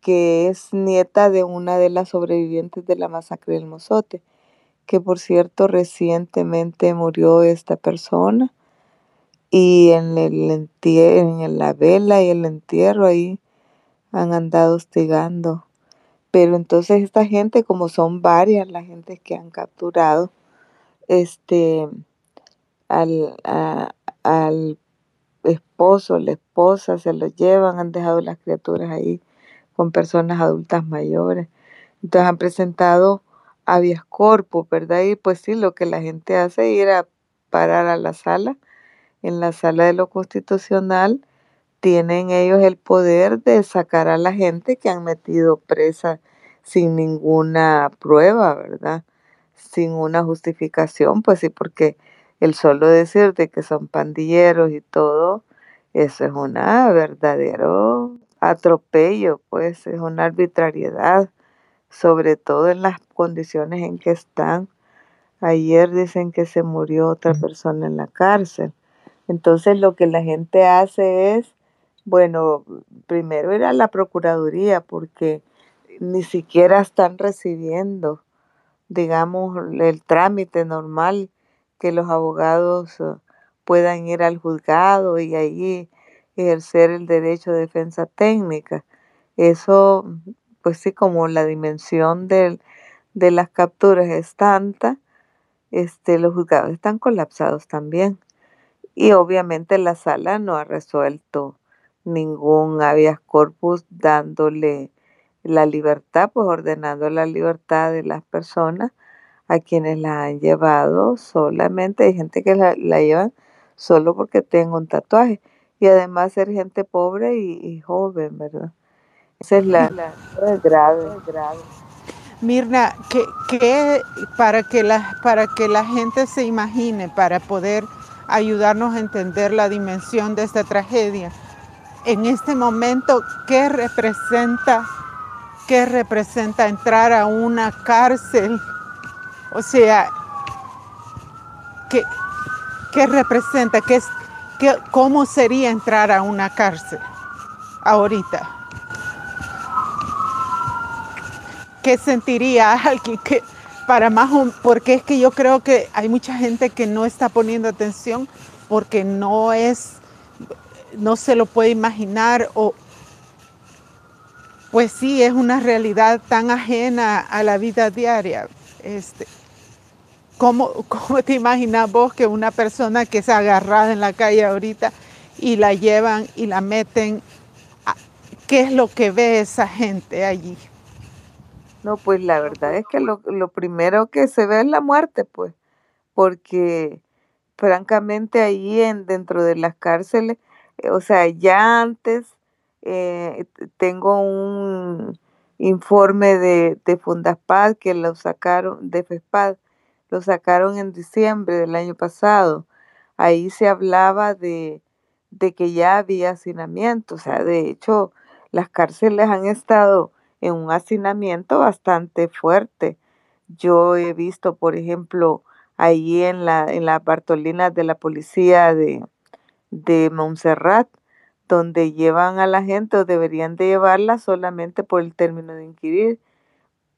es nieta de una de las sobrevivientes de la masacre del Mozote, que por cierto recientemente murió esta persona y en, el en la vela y el entierro ahí han andado hostigando. Pero entonces esta gente, como son varias las gentes que han capturado, este, al, al esposo, la esposa, se los llevan, han dejado las criaturas ahí con personas adultas mayores. Entonces han presentado habeas corpus, ¿verdad? Y pues sí, lo que la gente hace es ir a parar a la sala. En la sala de lo constitucional tienen ellos el poder de sacar a la gente que han metido presa sin ninguna prueba, ¿verdad? Sin una justificación, pues sí, porque el solo decirte que son pandilleros y todo, eso es una verdadero atropello, pues es una arbitrariedad, sobre todo en las condiciones en que están. Ayer dicen que se murió otra persona en la cárcel. Entonces lo que la gente hace es, bueno, primero ir a la Procuraduría porque ni siquiera están recibiendo, digamos, el trámite normal que los abogados eh, puedan ir al juzgado y allí ejercer el derecho de defensa técnica. Eso, pues sí, como la dimensión de las capturas es tanta, este, los juzgados están colapsados también. Y obviamente la sala no ha resuelto ningún habeas corpus dándole la libertad, pues ordenando la libertad de las personas a quienes la han llevado solamente. Hay gente que la, la llevan solo porque tengo un tatuaje y además ser gente pobre y, joven, ¿verdad? Esa es la, es grave, grave. Mirna, que, para, que la, para que la gente se imagine, para poder ayudarnos a entender la dimensión de esta tragedia, en este momento, ¿qué representa, qué representa entrar a una cárcel? O sea, ¿qué, qué representa? ¿Qué, ¿Cómo sería entrar a una cárcel ahorita? ¿Qué sentiría alguien que para más, porque es que yo creo que hay mucha gente que no está poniendo atención porque no es, no se lo puede imaginar o, pues sí, es una realidad tan ajena a la vida diaria. Este, ¿Cómo, te imaginas vos que una persona que se agarrada en la calle ahorita y la llevan y la meten, qué es lo que ve esa gente allí? No, pues la verdad es que lo, primero que se ve es la muerte, pues, porque francamente allí en, dentro de las cárceles, eh, o sea, ya antes eh, tengo un informe de, de Fundaspad que lo sacaron, de FESPAD, lo sacaron en diciembre del año pasado. Ahí se hablaba de, que ya había hacinamiento, o sea, de hecho, las cárceles han estado en un hacinamiento bastante fuerte. Yo he visto, por ejemplo, ahí en la en las Bartolinas de la policía de, de Montserrat, donde llevan a la gente o deberían de llevarla solamente por el término de inquirir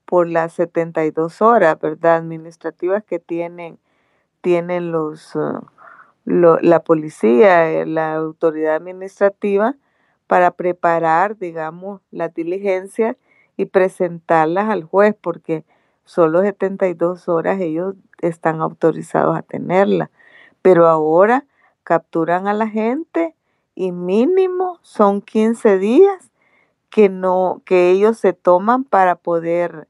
por las 72 horas, ¿verdad? Administrativas que tienen, tienen los, uh, la policía, eh, la autoridad administrativa para preparar, digamos, las diligencias y presentarlas al juez, porque solo 72 horas ellos están autorizados a tenerla. Pero ahora capturan a la gente y mínimo son 15 días que no que ellos se toman para poder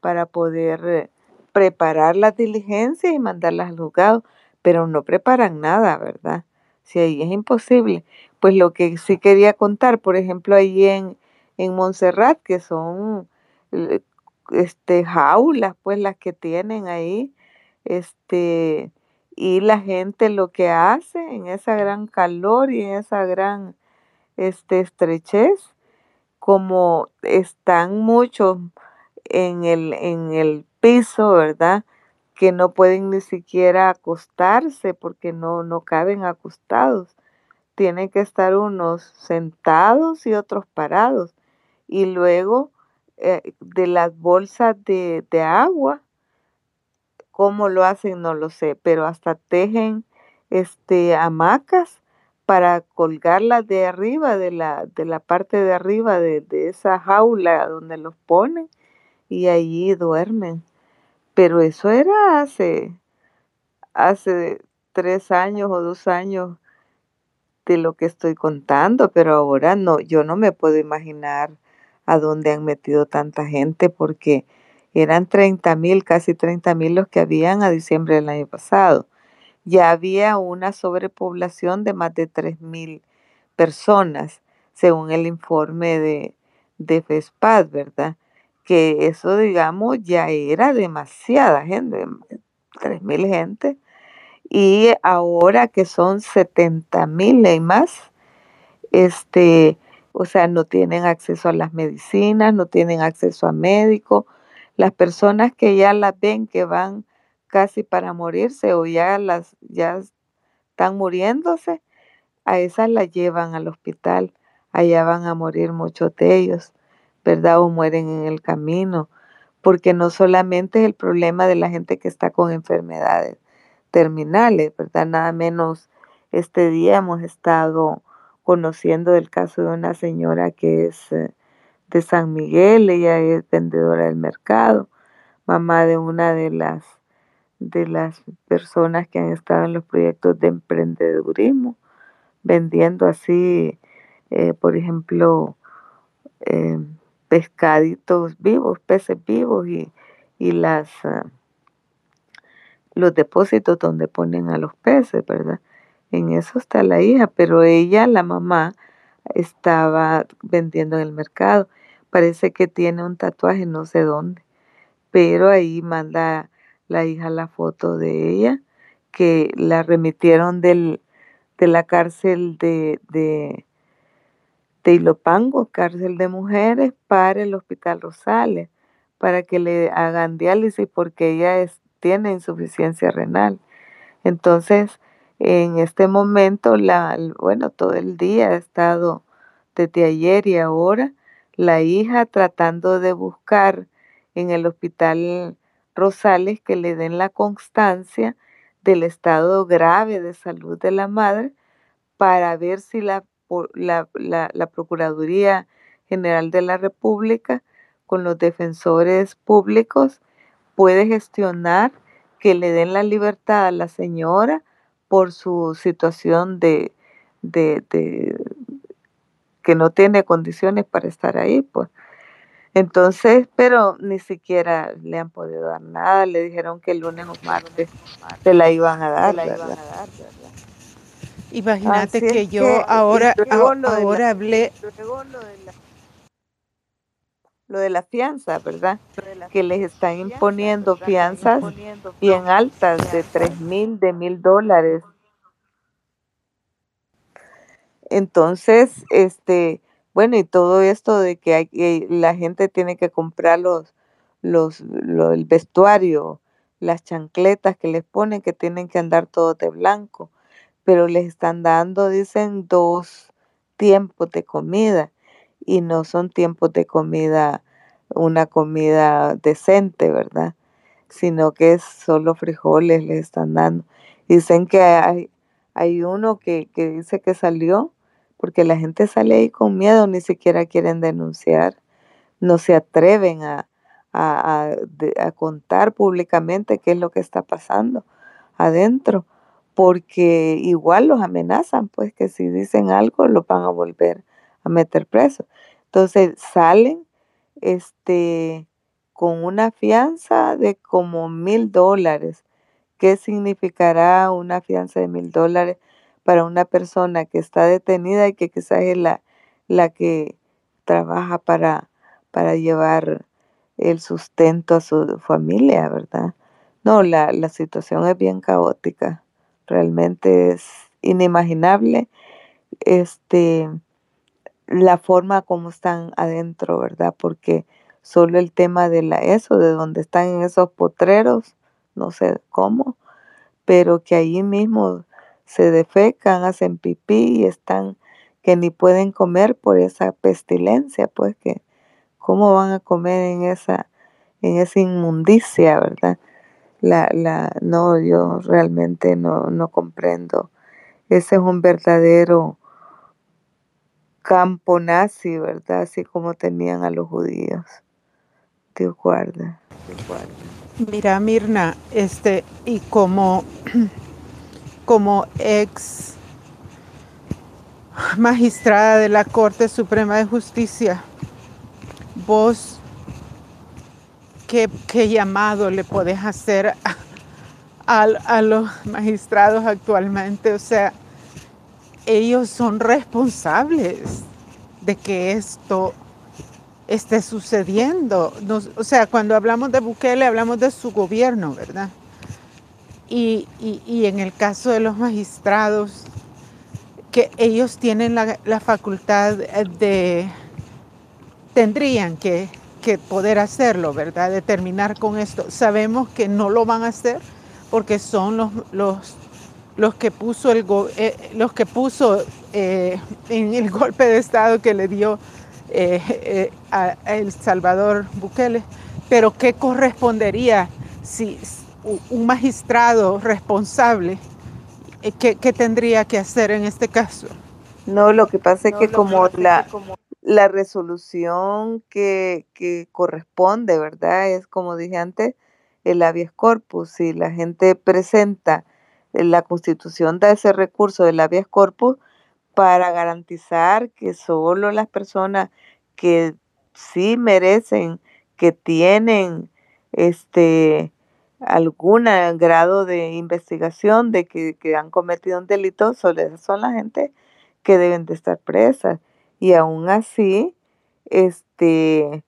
para poder eh, preparar las diligencias y mandarlas al juzgado, pero no preparan nada, ¿verdad? Si ahí es imposible. Pues lo que sí quería contar, por ejemplo, ahí en, en Montserrat, que son este, jaulas, pues las que tienen ahí, este, y la gente lo que hace en esa gran calor y en esa gran este, estrechez, como están muchos en el, en el piso, ¿verdad? Que no pueden ni siquiera acostarse porque no, no caben acostados. Tienen que estar unos sentados y otros parados. Y luego eh, de las bolsas de, de agua, cómo lo hacen no lo sé, pero hasta tejen este hamacas para colgarlas de arriba, de la, de la parte de arriba de, de esa jaula donde los ponen y allí duermen. Pero eso era hace, hace tres años o dos años de lo que estoy contando, pero ahora no, yo no me puedo imaginar a dónde han metido tanta gente porque eran 30 mil, casi 30 mil los que habían a diciembre del año pasado. ya había una sobrepoblación de más de 3.000 personas, según el informe de, de FESPAD, ¿verdad? Que eso, digamos, ya era demasiada gente, 3.000 gente. Y ahora que son 70.000 y más, este, o sea, no tienen acceso a las medicinas, no tienen acceso a médicos. Las personas que ya las ven que van casi para morirse o ya las ya están muriéndose, a esas las llevan al hospital. Allá van a morir muchos de ellos, ¿verdad? O mueren en el camino, porque no solamente es el problema de la gente que está con enfermedades terminales, ¿verdad? Nada menos este día hemos estado conociendo el caso de una señora que es eh, de San Miguel, ella es vendedora del mercado, mamá de una de las de las personas que han estado en los proyectos de emprendedurismo, vendiendo así, eh, por ejemplo, eh, pescaditos vivos, peces vivos y, y las ah, los depósitos donde ponen a los peces, ¿verdad? En eso está la hija, pero ella, la mamá, estaba vendiendo en el mercado. Parece que tiene un tatuaje no sé dónde, pero ahí manda la hija la foto de ella, que la remitieron del, de la cárcel de, de, de Ilopango, cárcel de mujeres, para el Hospital Rosales, para que le hagan diálisis porque ella es, tiene insuficiencia renal. Entonces, en este momento, la, bueno, todo el día ha estado desde ayer y ahora la hija tratando de buscar en el hospital Rosales que le den la constancia del estado grave de salud de la madre para ver si la, la, la Procuraduría General de la República con los defensores públicos puede gestionar que le den la libertad a la señora por su situación de, de, que no tiene condiciones para estar ahí, pues. Entonces, pero ni siquiera le han podido dar nada, le dijeron que el lunes o martes se la iban a dar. Imagínate que yo ahora, ahora hablé lo de la fianza, ¿verdad? Que les están imponiendo fianzas bien altas de tres mil, de mil dólares. Entonces, este, bueno, y todo esto de que, hay, la gente tiene que comprar los, los, el vestuario, las chancletas que les ponen, que tienen que andar todos de blanco, pero les están dando, dicen, dos tiempos de comida y no son tiempos de comida, una comida decente, ¿verdad? Sino que es solo frijoles les están dando. Dicen que hay, hay uno que, que dice que salió, porque la gente sale ahí con miedo, ni siquiera quieren denunciar, no se atreven a, a, a contar públicamente qué es lo que está pasando adentro, porque igual los amenazan, pues que si dicen algo los van a volver meter presos. Entonces salen este, con una fianza de como mil dólares. ¿Qué significará una fianza de mil dólares para una persona que está detenida y que quizás es la, la que trabaja para, para llevar el sustento a su familia, ¿verdad? No, la, la situación es bien caótica, realmente es inimaginable. Este, la forma como están adentro, ¿verdad? Porque solo el tema de la eso, de donde están en esos potreros, no sé cómo, pero que allí mismo se defecan, hacen pipí y están que ni pueden comer por esa pestilencia, pues que cómo van a comer en esa en esa inmundicia, ¿verdad? La, la, no, yo realmente no, no comprendo. Ese es un verdadero campo nazi, ¿verdad? Así como tenían a los judíos. Dios guarda, Dios guarda. Mira, Mirna, este, y como, como ex magistrada de la Corte Suprema de Justicia, vos, ¿qué, qué llamado le podés hacer a, los magistrados actualmente, o sea, ellos son responsables de que esto esté sucediendo. o sea, cuando hablamos de Bukele, hablamos de su gobierno, ¿verdad? Y, en el caso de los magistrados, que ellos tienen la, la facultad de, tendrían que que poder hacerlo, ¿verdad? De terminar con esto. Sabemos que no lo van a hacer porque son los, los, los que puso, el, eh, los que puso eh, en el golpe de Estado que le dio eh, a, El Salvador Bukele. Pero ¿qué correspondería si un magistrado responsable, ¿qué, ¿qué, tendría que hacer en este caso? No, lo que pasa es que como la la resolución que, corresponde, ¿verdad? Es como dije antes, el habeas corpus. Si la gente presenta, eh, la constitución da ese recurso del habeas corpus para garantizar que solo las personas que sí merecen, que tienen este algún grado de investigación de que, que han cometido un delito, solo son la gente que deben de estar presas. Y aún así, este,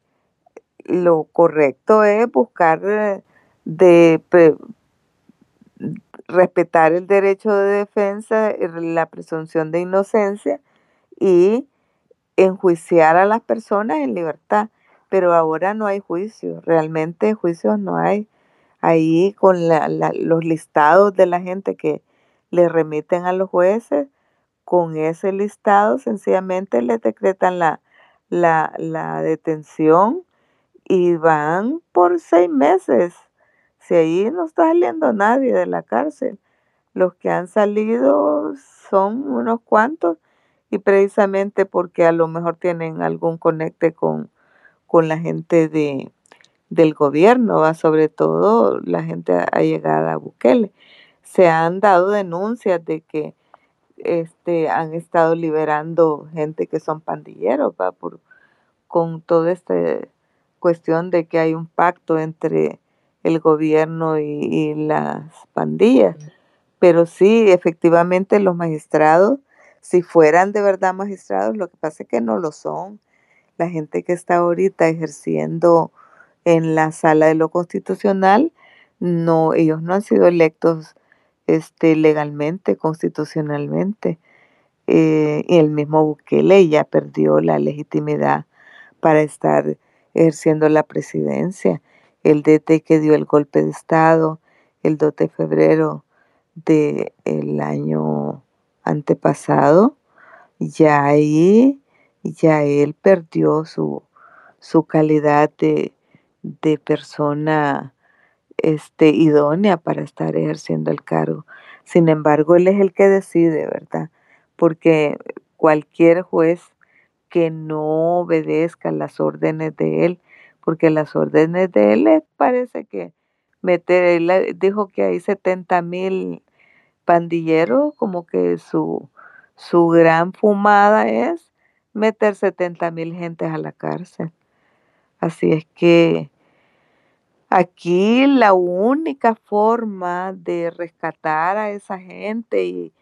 lo correcto es buscar eh, de respetar el derecho de defensa, eh, la presunción de inocencia y enjuiciar a las personas en libertad. Pero ahora no hay juicio, realmente juicios no hay. Ahí con los listados de la gente que le remiten a los jueces, con ese listado sencillamente le decretan la, la, detención y van por seis meses. Si ahí no está saliendo nadie de la cárcel, los que han salido son unos cuantos y precisamente porque a lo mejor tienen algún conecte con, con la gente de, del gobierno, sobre todo la gente allegada a Bukele. Se han dado denuncias de que este, han estado liberando gente que son pandilleros, Por, con toda esta cuestión de que hay un pacto entre el gobierno y, las pandillas. Pero sí, efectivamente los magistrados, si fueran de verdad magistrados, lo que pasa es que no lo son. La gente que está ahorita ejerciendo en la sala de lo constitucional, no, ellos no han sido electos este, legalmente, constitucionalmente. Eh, y el mismo Bukele ya perdió la legitimidad para estar ejerciendo la presidencia. El DT que dio el golpe de Estado el 2 de febrero del año antepasado, ya ahí, ya él perdió su, su calidad de, de persona este, idónea para estar ejerciendo el cargo. Sin embargo, él es el que decide, ¿verdad? Porque cualquier juez que no obedezca las órdenes de él, porque las órdenes de él parece que meter, él dijo que hay 70 mil pandilleros, como que su, su gran fumada es meter 70 mil gentes a la cárcel. Así es que Aquí la única forma de rescatar a esa gente y,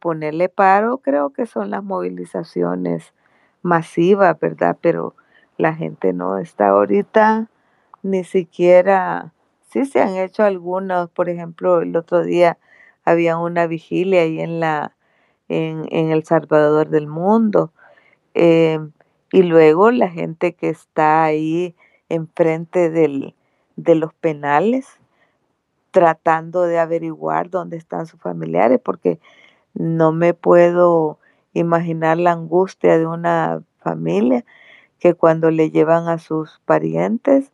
ponerle paro creo que son las movilizaciones masivas, ¿verdad? Pero la gente no está ahorita ni siquiera, sí se han hecho algunos, por ejemplo, el otro día había una vigilia ahí en la en, El Salvador del Mundo. Em, y luego la gente que está ahí enfrente del, de los penales, tratando de averiguar dónde están sus familiares, porque no me puedo imaginar la angustia de una familia que cuando le llevan a sus parientes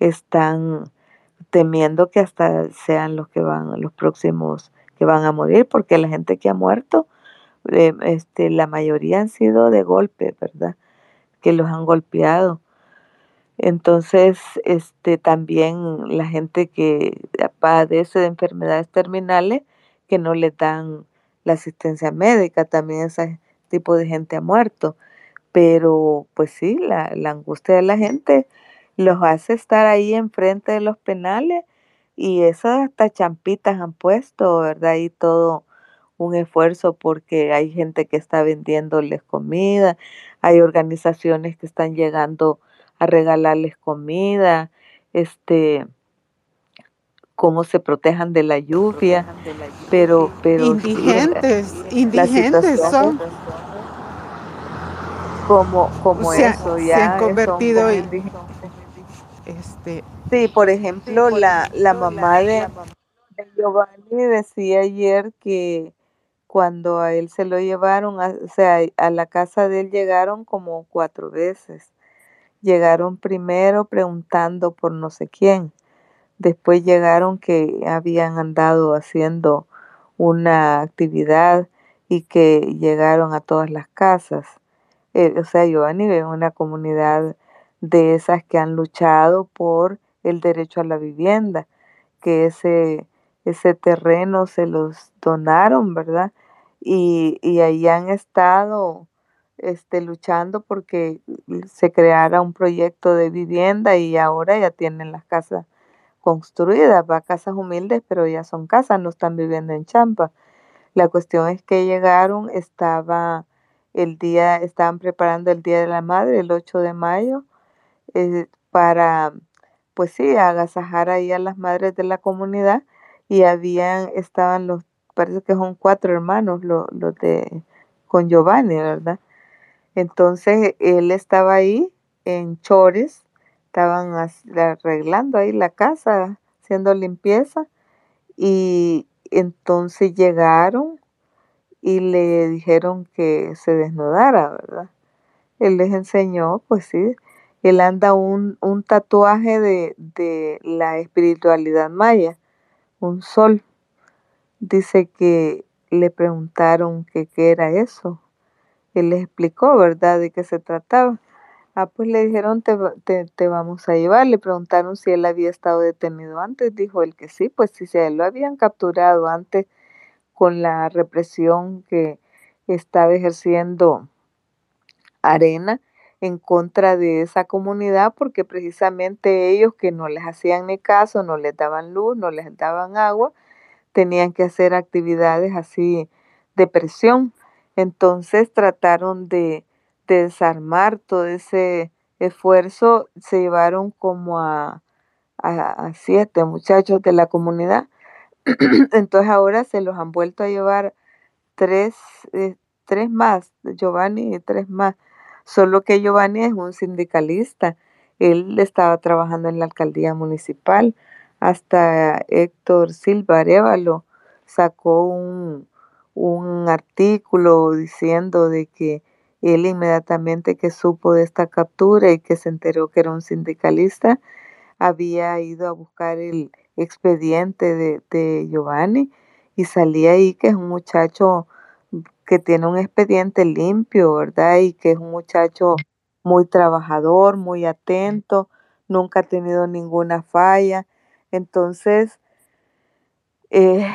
están temiendo que hasta sean los que van, los próximos que van a morir, porque la gente que ha muerto, eh, este, la mayoría han sido de golpe, ¿verdad? Que los han golpeado. Entonces, este, también la gente que padece de enfermedades terminales, que no le dan la asistencia médica, también ese tipo de gente ha muerto. Pero, pues sí, la, angustia de la gente los hace estar ahí enfrente de los penales y esas hasta champitas han puesto, ¿verdad? Y todo un esfuerzo porque hay gente que está vendiéndoles comida, hay organizaciones que están llegando a regalarles comida, este cómo se protejan de la lluvia, pero pero indigentes, indigentes son como como eso ya se han convertido en este sí, por ejemplo, la, la mamá de, de Giovanni decía ayer que cuando a él se lo llevaron, o sea, a la casa de él llegaron como cuatro veces. Llegaron primero preguntando por no sé quién. Después llegaron que habían andado haciendo una actividad y que llegaron a todas las casas. Eh, o sea, Giovanni vive en una comunidad de esas que han luchado por el derecho a la vivienda, que ese, ese terreno se los donaron, ¿verdad? y, y ahí han estado este, luchando porque se creara un proyecto de vivienda y ahora ya tienen las casas construidas, va casas humildes, pero ya son casas, no están viviendo en Champa. La cuestión es que llegaron, estaba el día, estaban preparando el Día de la Madre, el 8 de mayo, eh, para, pues sí, agasajar ahí a las madres de la comunidad y habían, estaban los parece que son cuatro hermanos los, de con Giovanni, ¿verdad? Entonces él estaba ahí en Chores, estaban arreglando ahí la casa, haciendo limpieza y entonces llegaron y le dijeron que se desnudara, ¿verdad? Él les enseñó, pues sí, él anda un, un tatuaje de, de la espiritualidad maya, un sol Dice que le preguntaron que qué era eso. Él les explicó, ¿verdad?, de qué se trataba. Ah, pues le dijeron, te, te, vamos a llevar. Le preguntaron si él había estado detenido antes. Dijo él que sí, pues si se lo habían capturado antes con la represión que estaba ejerciendo Arena en contra de esa comunidad, porque precisamente ellos que no les hacían ni caso, no les daban luz, no les daban agua, tenían que hacer actividades así de presión. Entonces trataron de, desarmar todo ese esfuerzo. Se llevaron como a, a, siete muchachos de la comunidad. Entonces ahora se los han vuelto a llevar tres, eh, tres más, Giovanni y tres más. Solo que Giovanni es un sindicalista. Él estaba trabajando en la alcaldía municipal hasta Héctor Silva Arevalo sacó un, un artículo diciendo de que él inmediatamente que supo de esta captura y que se enteró que era un sindicalista, había ido a buscar el expediente de, de Giovanni y salía ahí que es un muchacho que tiene un expediente limpio, ¿verdad? Y que es un muchacho muy trabajador, muy atento, nunca ha tenido ninguna falla entonces, eh,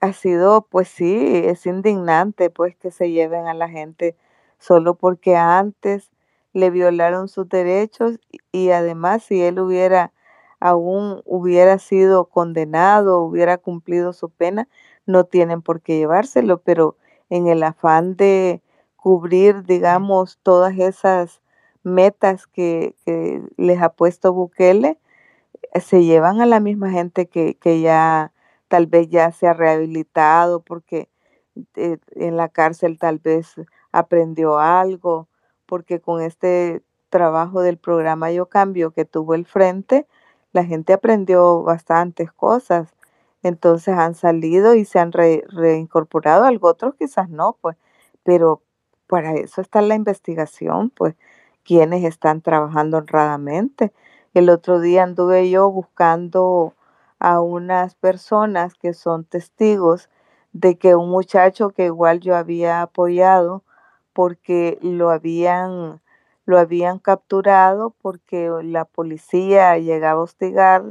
ha sido, pues sí, es indignante pues que se lleven a la gente solo porque antes le violaron sus derechos y además si él hubiera aún hubiera sido condenado, hubiera cumplido su pena, no tienen por qué llevárselo, pero en el afán de cubrir, digamos, todas esas metas que, que les ha puesto Bukele, se llevan a la misma gente que, que ya tal vez ya se ha rehabilitado porque eh, en la cárcel tal vez aprendió algo, porque con este trabajo del programa Yo Cambio que tuvo el frente, la gente aprendió bastantes cosas. Entonces han salido y se han reincorporado, algo otros quizás no, pues, pero para eso está la investigación, pues, quienes están trabajando honradamente. El otro día anduve yo buscando a unas personas que son testigos de que un muchacho que igual yo había apoyado porque lo habían lo habían capturado porque la policía llegaba a hostigar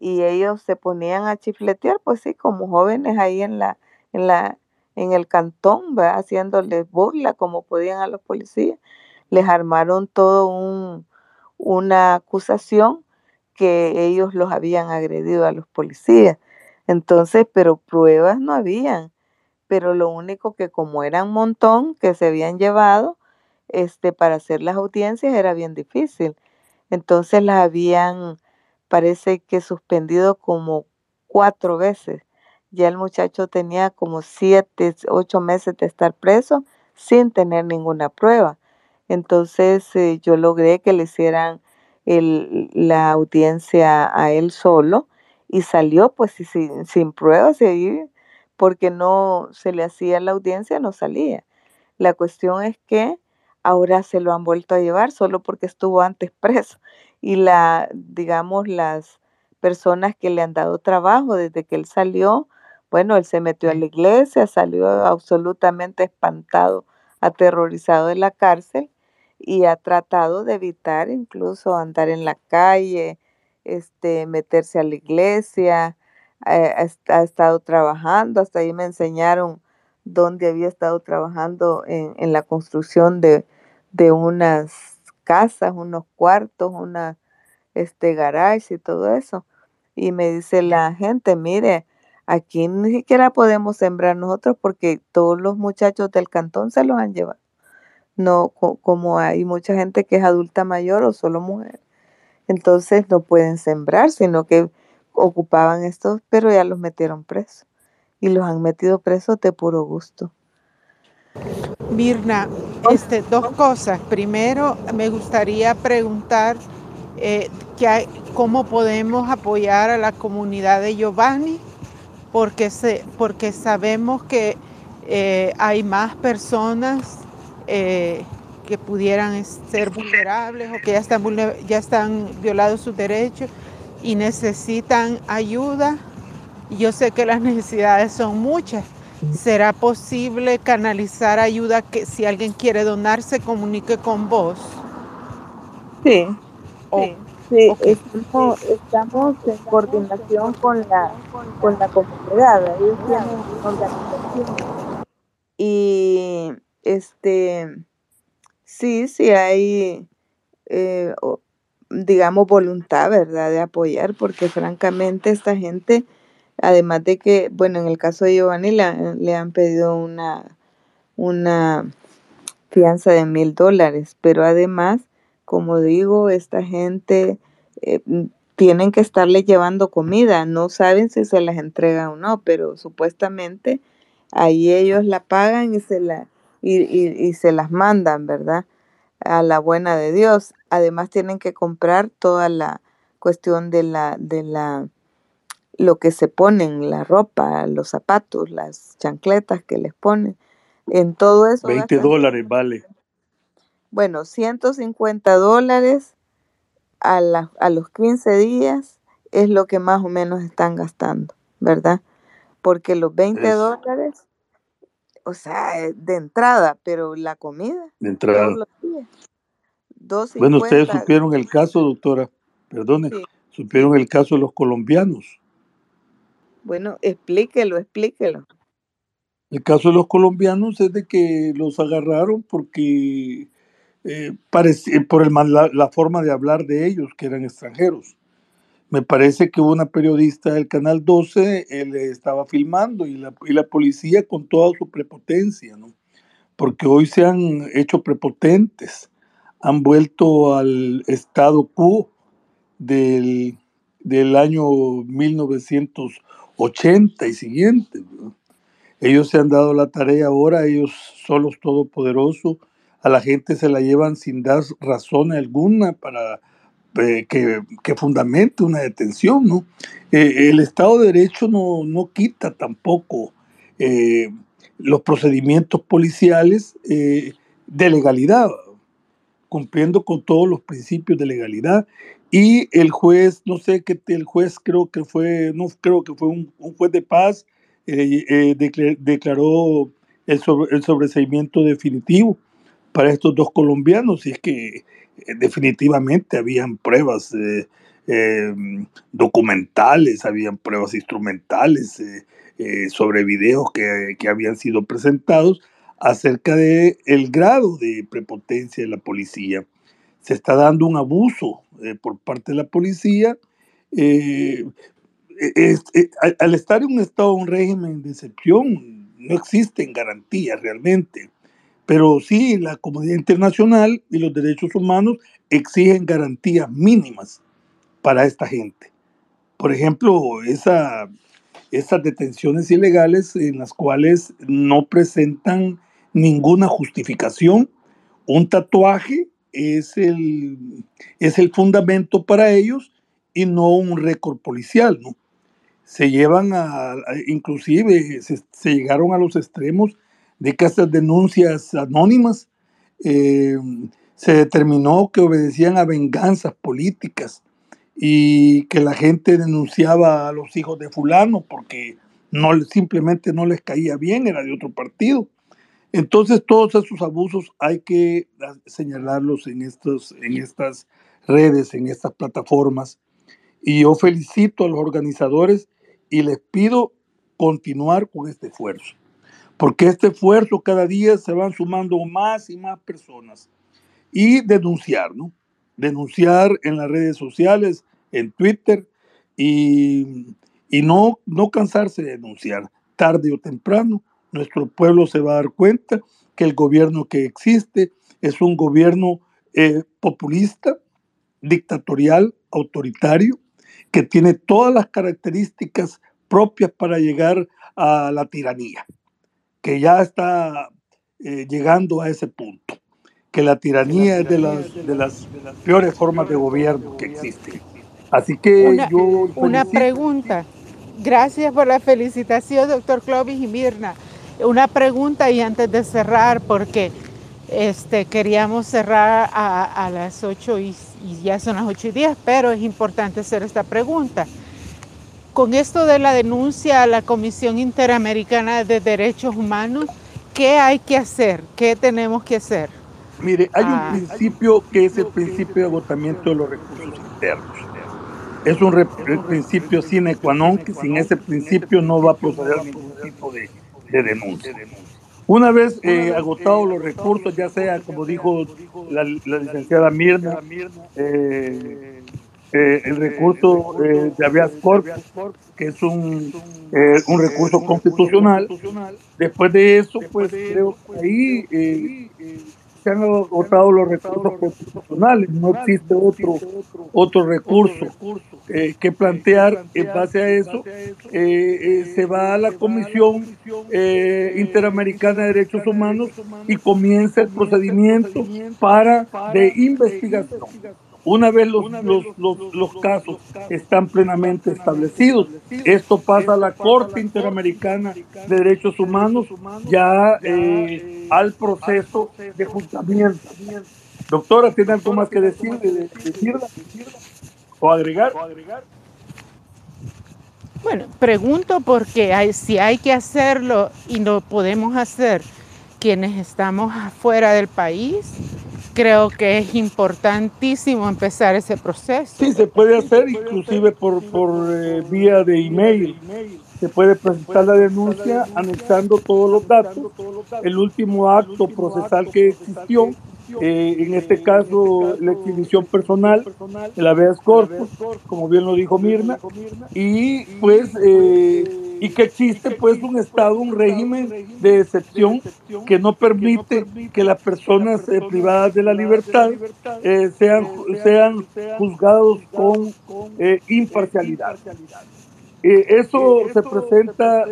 y ellos se ponían a chifletear, pues sí, como jóvenes ahí en la en la en el cantón, ¿verdad? haciéndoles burla como podían a los policías. Les armaron todo un una acusación que ellos los habían agredido a los policías. Entonces, pero pruebas no habían. Pero lo único que como era un montón que se habían llevado este, para hacer las audiencias era bien difícil. Entonces las habían, parece que suspendido como cuatro veces. Ya el muchacho tenía como siete, ocho meses de estar preso sin tener ninguna prueba. Entonces eh, yo logré que le hicieran el, la audiencia a él solo y salió pues sin, sin pruebas porque no se le hacía la audiencia, no salía. La cuestión es que ahora se lo han vuelto a llevar solo porque estuvo antes preso. Y la, digamos, las personas que le han dado trabajo desde que él salió, bueno, él se metió a la iglesia, salió absolutamente espantado, aterrorizado de la cárcel y ha tratado de evitar incluso andar en la calle, este, meterse a la iglesia, eh, ha, estado trabajando, hasta ahí me enseñaron dónde había estado trabajando en, la construcción de, unas casas, unos cuartos, una este garage y todo eso. Y me dice la gente, mire, aquí ni siquiera podemos sembrar nosotros porque todos los muchachos del cantón se los han llevado. No, como hay mucha gente que es adulta mayor o solo mujer, entonces no pueden sembrar, sino que ocupaban estos, pero ya los metieron presos. Y los han metido presos de puro gusto. Mirna, este, dos cosas. Primero, me gustaría preguntar eh, que cómo podemos apoyar a la comunidad de Giovanni, porque, se, porque sabemos que eh, hay más personas eh, que pudieran ser vulnerables o que ya están, ya están violados sus derechos y necesitan ayuda. Yo sé que las necesidades son muchas. ¿Será posible canalizar ayuda que si alguien quiere donar se comunique con vos? Sí, sí, Estamos, en coordinación con la, con la comunidad. Ellos tienen organización. Y este Sí, sí hay, eh, digamos, voluntad, ¿verdad?, de apoyar, porque francamente esta gente, además de que, bueno, en el caso de Giovanni le, han pedido una, una fianza de mil dólares, pero además, como digo, esta gente eh, tienen que estarle llevando comida, no saben si se las entrega o no, pero supuestamente ahí ellos la pagan y se la y, y, se las mandan, ¿verdad? A la buena de Dios. Además tienen que comprar toda la cuestión de la, de la, lo que se ponen, la ropa, los zapatos, las chancletas que les ponen. En todo eso. 20 dólares vale. Bueno, 150 dólares a, la, a los 15 días es lo que más o menos están gastando, ¿verdad? Porque los 20 dólares o sea, de entrada, pero la comida. De entrada. bueno, ustedes supieron el caso, doctora, perdone, supieron el caso de los colombianos. Bueno, explíquelo, explíquelo. El caso de los colombianos es de que los agarraron porque eh, por el, la, forma de hablar de ellos, que eran extranjeros me parece que una periodista del Canal 12 él estaba filmando y la, y la, policía con toda su prepotencia, ¿no? porque hoy se han hecho prepotentes, han vuelto al estado quo del, del año 1980 y siguiente. Ellos se han dado la tarea ahora, ellos son los todopoderosos, a la gente se la llevan sin dar razón alguna para eh, que, que, fundamente una detención, ¿no? Eh, el Estado de Derecho no, no quita tampoco eh, los procedimientos policiales de legalidad, cumpliendo con todos los principios de legalidad. Y el juez, no sé qué, el juez creo que fue, no creo que fue un, juez de paz, declaró el, sobre, el sobreseimiento definitivo para estos dos colombianos, y es que eh, definitivamente habían pruebas eh, em, documentales, habían pruebas instrumentales eh, sobre videos que, que, habían sido presentados acerca de el grado de prepotencia de la policía. Se está dando un abuso por parte de la policía eh, al estar en un estado, un régimen de excepción, no existen garantías realmente. Pero sí, la comunidad internacional y los derechos humanos exigen garantías mínimas para esta gente. Por ejemplo, esa, esas detenciones ilegales en las cuales no presentan ninguna justificación. Un tatuaje es el, es el fundamento para ellos y no un récord policial, ¿no? Se llevan a, inclusive se, llegaron a los extremos de que estas denuncias anónimas eh, se determinó que obedecían a venganzas políticas y que la gente denunciaba a los hijos de fulano porque no simplemente no les caía bien, era de otro partido. Entonces todos esos abusos hay que señalarlos en, estos, en estas redes, en estas plataformas. Y yo felicito a los organizadores y les pido continuar con este esfuerzo, porque este esfuerzo cada día se van sumando más y más personas. Y denunciar, ¿no? Denunciar en las redes sociales, en Twitter, y, y no, no cansarse de denunciar. Tarde o temprano nuestro pueblo se va a dar cuenta que el gobierno que existe es un gobierno eh, populista, dictatorial, autoritario, que tiene todas las características propias para llegar a la tiranía, que ya está eh, llegando a ese punto, que la tiranía es de las, de las peores formas de gobierno que existen. Así que yo... Una pregunta. Gracias por la felicitación, doctor Clovis y Mirna. Una pregunta y antes de cerrar, porque este, queríamos cerrar a, las 8 y, ya son las 8 y 10, pero es importante hacer esta pregunta. Con esto de la denuncia a la Comisión Interamericana de Derechos Humanos, ¿qué hay que hacer? ¿Qué tenemos que hacer? Mire, hay un ah. principio que es el principio de agotamiento de los recursos internos. Es un principio sine qua non, que sin ese principio no va a proceder ningún tipo de de denuncia. Una vez eh, agotados los recursos, ya sea, como dijo la, licenciada Mirna, eh, eh, el recurso de habeas corpus, que es un, un recurso constitucional, después de eso, pues creo que ahí se han agotado los recursos constitucionales, no existe otro, otro recurso eh, que plantear en base a eso. Eh, eh, se va a la Comisión Interamericana de Derechos Humanos y comienza el procedimiento para de investigación. Una vez los, los, los, casos están plenamente establecidos, esto pasa a la Corte Interamericana de Derechos Humanos ya eh, al proceso de juzgamiento. Doctora, ¿tiene algo más que decir, de, o agregar? Bueno, pregunto porque hay, si hay que hacerlo y lo podemos hacer quienes estamos afuera del país, creo que es importantísimo empezar ese proceso. Sí, se puede hacer inclusive por, por eh, vía de email. Se puede presentar la denuncia anexando todos los datos, el último acto procesal que existió eh, en este caso la exhibición personal, el habeas corpus, como bien lo dijo Mirna, y pues eh, y que existe pues un estado, un régimen de excepción que no permite que las personas eh, privadas de la libertad sean, sean juzgados con imparcialidad. eso se presenta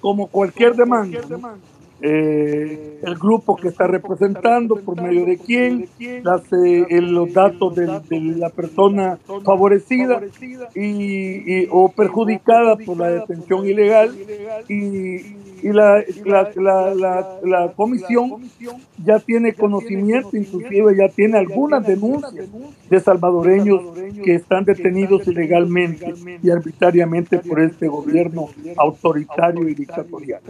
como cualquier demanda. Eh, el grupo que está representando, por medio de quién, las, eh, los datos de, la persona favorecida y, o perjudicada por la detención ilegal. Y, y la, la, la, la, comisión ya tiene conocimiento, inclusive ya tiene algunas denuncias de salvadoreños que están detenidos ilegalmente y arbitrariamente por este gobierno autoritario y dictatorial.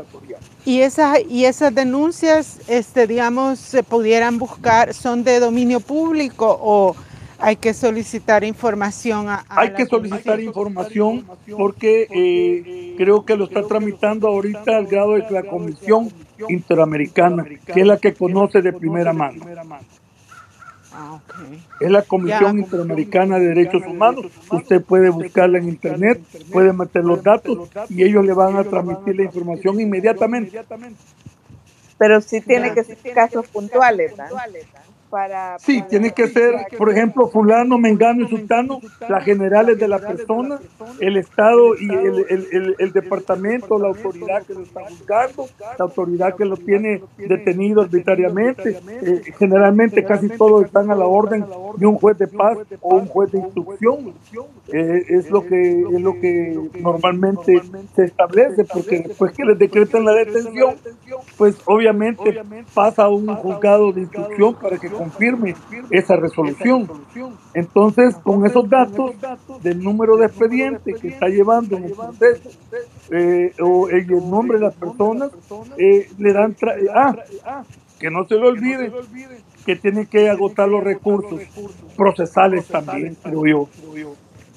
Y esas, y esas denuncias, este, digamos, se pudieran buscar, son de dominio público o hay que solicitar información a, hay que solicitar información porque eh, creo que lo está tramitando ahorita al grado de la Comisión Interamericana, que es la que conoce de primera mano. Ah, es la Comisión Interamericana de Derechos Humanos. Usted puede buscarla en internet, puede meter los datos y ellos le van a transmitir la información inmediatamente. Pero sí tiene que ser casos puntuales, para... Sí, tiene que ser, por ejemplo, fulano, mengano y sultano, las generales de la persona, el Estado y el, departamento, la autoridad que lo está buscando, la autoridad que lo tiene detenido arbitrariamente. Eh, generalmente casi todos están a la orden de un juez de paz o un juez de instrucción. Eh, es lo que es lo que normalmente se establece, porque después que les decretan la detención, pues obviamente pasa a un juzgado de instrucción para que confirme esa resolución. Entonces, con esos datos del número de expediente que está llevando en el proceso eh, o el nombre de las personas, eh, le dan... ah, que no se lo olvide que tiene que agotar los recursos procesales también, creo yo.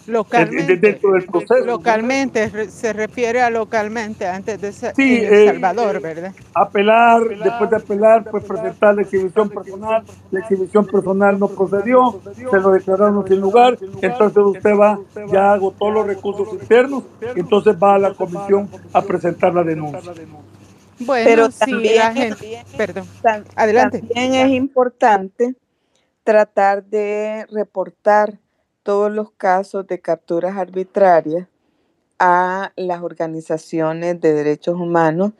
Localmente, dentro del proceso. Localmente, se refiere a localmente antes de ser sí, El eh, Salvador, eh, ¿verdad? Apelar, después de apelar, pues presentar la exhibición personal. La exhibición personal no procedió, se lo declararon sin lugar. Entonces usted va, ya agotó los recursos internos, entonces va a la comisión a presentar la denuncia. Bueno, Pero también, la gente, perdón, adelante. También es importante tratar de reportar todos los casos de capturas arbitrarias a las organizaciones de derechos humanos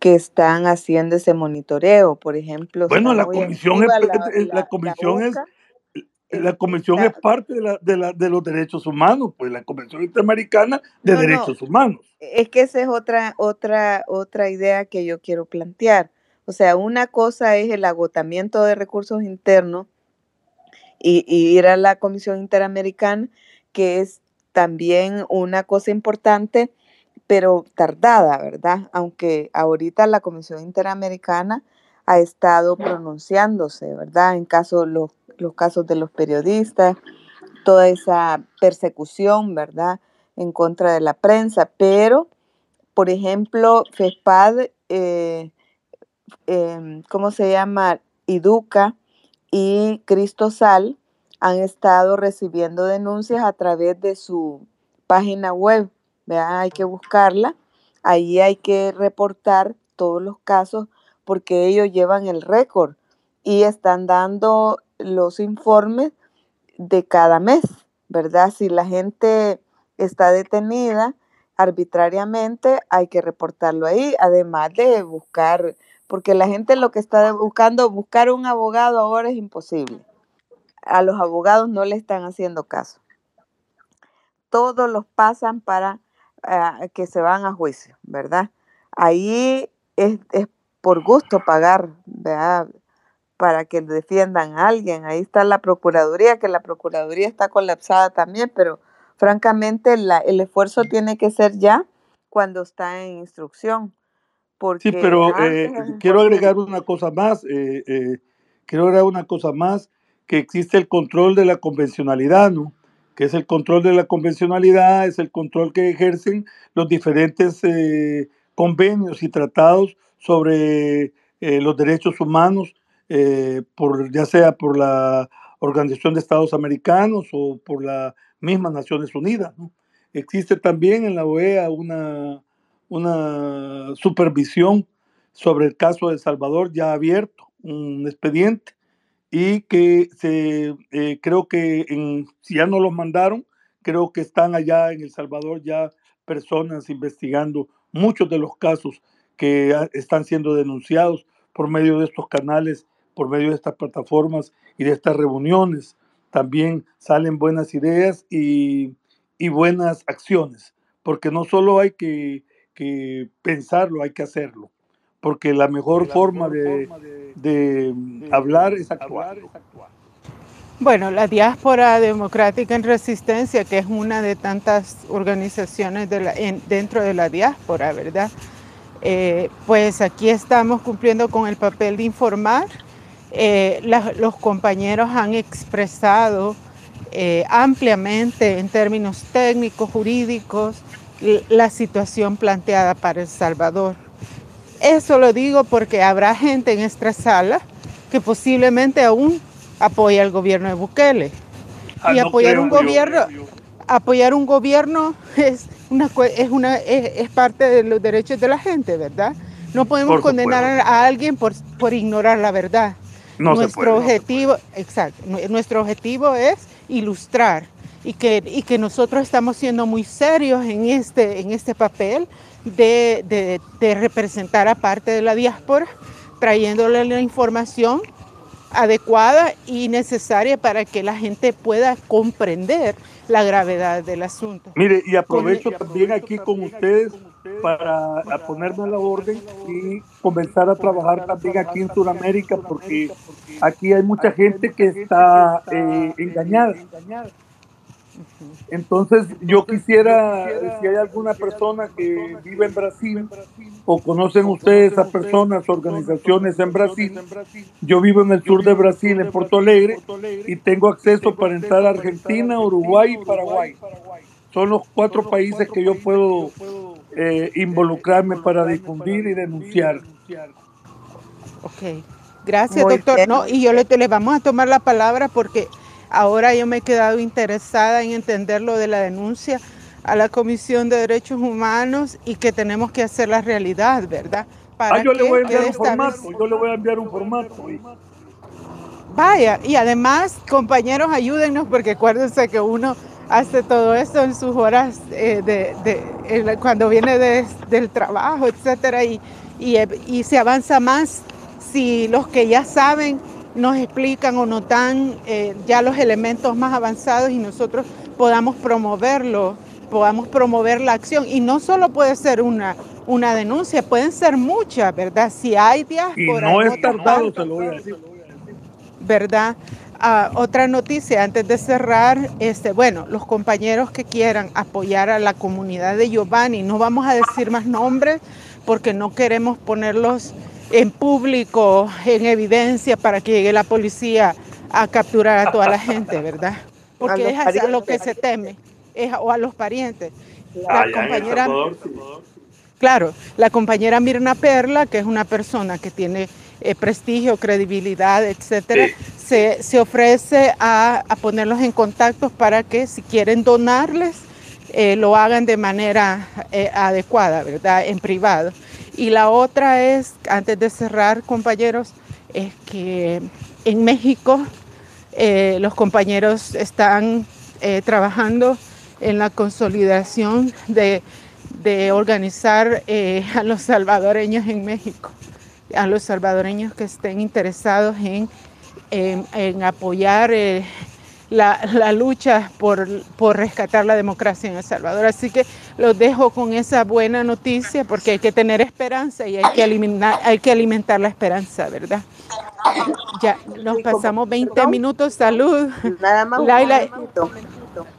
que están haciendo ese monitoreo, por ejemplo. Bueno, la comisión, es, la, comisión es la comisión es parte de, la, de, la, de, los derechos humanos, pues la Convención Interamericana de Derechos Humanos. Es que esa es otra, otra, otra idea que yo quiero plantear. O sea, una cosa es el agotamiento de recursos internos y, ir a la Comisión Interamericana, que es también una cosa importante, pero tardada, ¿verdad? Aunque ahorita la Comisión Interamericana ha estado pronunciándose, ¿verdad? En caso, los, los casos de los periodistas, toda esa persecución, ¿verdad? En contra de la prensa, pero, por ejemplo, FESPAD, eh, em, ¿cómo se llama? Educa y Cristosal han estado recibiendo denuncias a través de su página web. Hay que buscarla. Ahí hay que reportar todos los casos porque ellos llevan el récord y están dando los informes de cada mes, ¿verdad? Si la gente está detenida arbitrariamente, hay que reportarlo ahí, además de buscar porque la gente lo que está buscando, buscar un abogado ahora es imposible. A los abogados no le están haciendo caso. Todos los pasan para ah, que se van a juicio, ¿verdad? Ahí es, por gusto pagar, ¿verdad? Para que defiendan a alguien. Ahí está la Procuraduría, que la Procuraduría está colapsada también, pero francamente el esfuerzo tiene que ser ya cuando está en instrucción sí, pero eh, quiero agregar una cosa más, eh, eh, quiero agregar una cosa más, que existe el control de la convencionalidad, ¿no? Que es el control de la convencionalidad, es el control que ejercen los diferentes convenios y tratados sobre los derechos humanos, por, ya sea por la Organización de Estados Americanos o por las mismas Naciones Unidas. ¿no? Existe también en la OEA una, una supervisión sobre el caso de El Salvador ya abierto, un expediente, y que se, eh, creo que en, si ya no los mandaron, creo que están allá en El Salvador ya personas investigando muchos de los casos que están siendo denunciados por medio de estos canales, por medio de estas plataformas y de estas reuniones. También salen buenas ideas y, y buenas acciones, porque no solo hay que que pensarlo, hay que hacerlo, porque la mejor, forma, de, hablar es actuar. Bueno, la Diáspora Democrática en Resistencia, que es una de tantas organizaciones de dentro de la diáspora, ¿verdad? Eh, pues aquí estamos cumpliendo con el papel de informar. Eh, los compañeros han expresado eh, ampliamente en términos técnicos, jurídicos, la situación planteada para El Salvador. Eso lo digo porque habrá gente en esta sala que posiblemente aún apoya al gobierno de Bukele. Ah, y apoyar un gobierno, apoyar un gobierno es una es una es, parte de los derechos de la gente, ¿verdad? No podemos condenar a alguien por, por ignorar la verdad. nuestro objetivo, exacto, nuestro objetivo es ilustrar y que, y que nosotros estamos siendo muy serios en este, en este papel de, de, de representar a parte de la diáspora, trayéndole la información adecuada y necesaria para que la gente pueda comprender la gravedad del asunto. Mire, y aprovecho también aquí con ustedes para ponerme a la orden y comenzar a trabajar también aquí en Sudamérica, porque aquí hay mucha gente que está eh, engañada. Entonces yo quisiera, si hay alguna persona que vive en Brasil o conocen ustedes a personas, organizaciones en Brasil, yo vivo en el sur de Brasil, en Porto Alegre, y tengo acceso para entrar a Argentina, Uruguay y Paraguay. Son los cuatro países que yo puedo eh, involucrarme para difundir y denunciar. Ok, gracias doctor. No, y yo le, le vamos a tomar la palabra porque Ahora yo me he quedado interesada en entender lo de la denuncia a la Comisión de Derechos Humanos y que tenemos que hacer la realidad, ¿verdad? Para ah, yo le voy a enviar un formato, yo le voy a enviar un formato. Vaya, y además, compañeros, ayúdennos porque acuérdense que uno hace todo esto en sus horas eh, de, cuando viene del trabajo, etcétera, y, y se avanza más si los que ya saben nos explican o nos dan eh, ya los elementos más avanzados y nosotros podamos promoverlo, podamos promover la acción. Y no solo puede ser una, una denuncia, pueden ser muchas, ¿verdad? Si hay diáspora. Y no es tardado, te lo voy a decir. ¿Verdad? Ah, otra noticia antes de cerrar, este, bueno, los compañeros que quieran apoyar a la comunidad de Giovanni, no vamos a decir más nombres porque no queremos ponerlos en público, en evidencia, para que llegue la policía a capturar a toda la gente, ¿verdad? Porque es a lo que se teme, es, o a los parientes. La compañera, claro, la compañera Mirna Perla, que es una persona que tiene eh, prestigio, credibilidad, etcétera, se, se, ofrece a, a, ponerlos en contacto para que si quieren donarles, eh, lo hagan de manera eh, adecuada, ¿verdad? En privado. Y la otra es, antes de cerrar, compañeros, es que en México eh, los compañeros están eh, trabajando en la consolidación de, organizar eh, a los salvadoreños en México, a los salvadoreños que estén interesados en, en apoyar la, lucha por, por, rescatar la democracia en El Salvador. Así que los dejo con esa buena noticia porque hay que tener esperanza y hay que, alimentar, hay que alimentar la esperanza, ¿verdad? Ya nos pasamos 20 minutos. Salud. Nada más un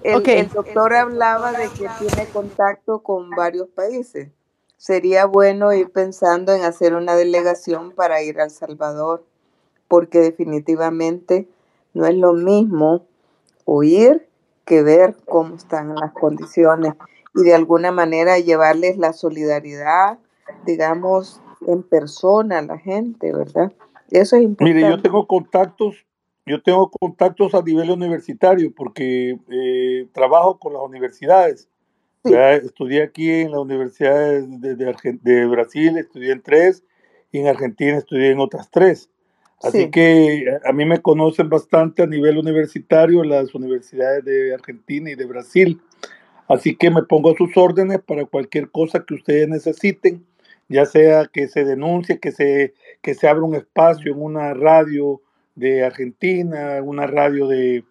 El, el doctor hablaba de que tiene contacto con varios países. Sería bueno ir pensando en hacer una delegación para ir a El Salvador, porque definitivamente no es lo mismo oír que ver cómo están las condiciones y de alguna manera llevarles la solidaridad, digamos, en persona a la gente, ¿verdad? Eso es importante. Mire, yo tengo contactos, yo tengo contactos a nivel universitario porque eh, trabajo con las universidades. Estudié aquí en la Universidad de, de, Brasil, estudié en tres, y en Argentina estudié en otras tres. Así que a mí me conocen bastante a nivel universitario las universidades de Argentina y de Brasil. Así que me pongo a sus órdenes para cualquier cosa que ustedes necesiten, ya sea que se denuncie, que se, que se abra un espacio en una radio de Argentina, una radio de,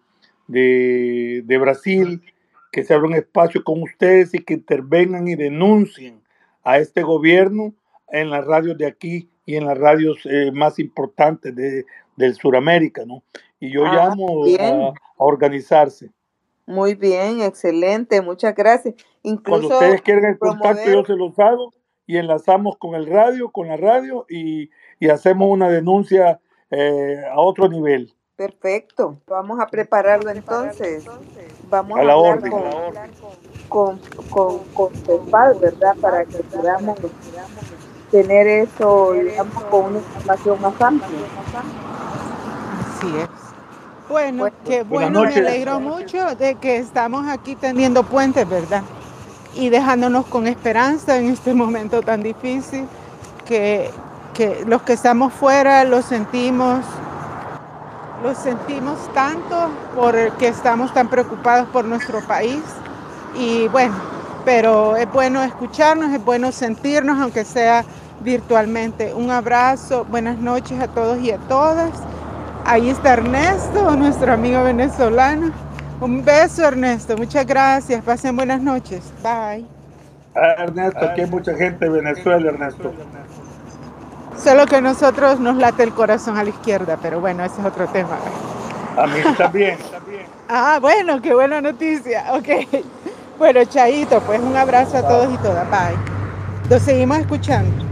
de, de Brasil, que se abra un espacio con ustedes y que intervengan y denuncien a este gobierno en las radios de aquí y en las radios eh, más importantes de, del Suramérica, ¿no? Y yo ah, llamo a, organizarse. Muy bien, excelente, muchas gracias. Incluso Cuando ustedes quieran el contacto, yo se los hago y enlazamos con el radio, con la radio y, y hacemos una denuncia eh, a otro nivel. Perfecto, vamos a prepararlo entonces. Vamos a, la orden, con, con, con, con, ¿verdad? Para que podamos tener eso, digamos, con una información más amplia. Así es. Bueno, qué bueno, me alegro mucho de que estamos aquí teniendo puentes, ¿verdad? Y dejándonos con esperanza en este momento tan difícil, que, que los que estamos fuera lo sentimos, lo sentimos tanto porque estamos tan preocupados por nuestro país. Y bueno, pero es bueno escucharnos, es bueno sentirnos, aunque sea virtualmente. Un abrazo, buenas noches a todos y a todas. Ahí está Ernesto, nuestro amigo venezolano. Un beso, Ernesto. Muchas gracias. Pasen buenas noches. Bye. Ah, Ernesto, aquí hay mucha gente de Venezuela, Ernesto. Solo que a nosotros nos late el corazón a la izquierda, pero bueno, ese es otro tema. A mí también. ah, bueno, qué buena noticia. Ok. Bueno, Chaito, pues un abrazo a todos y todas. Bye. Lo seguimos escuchando.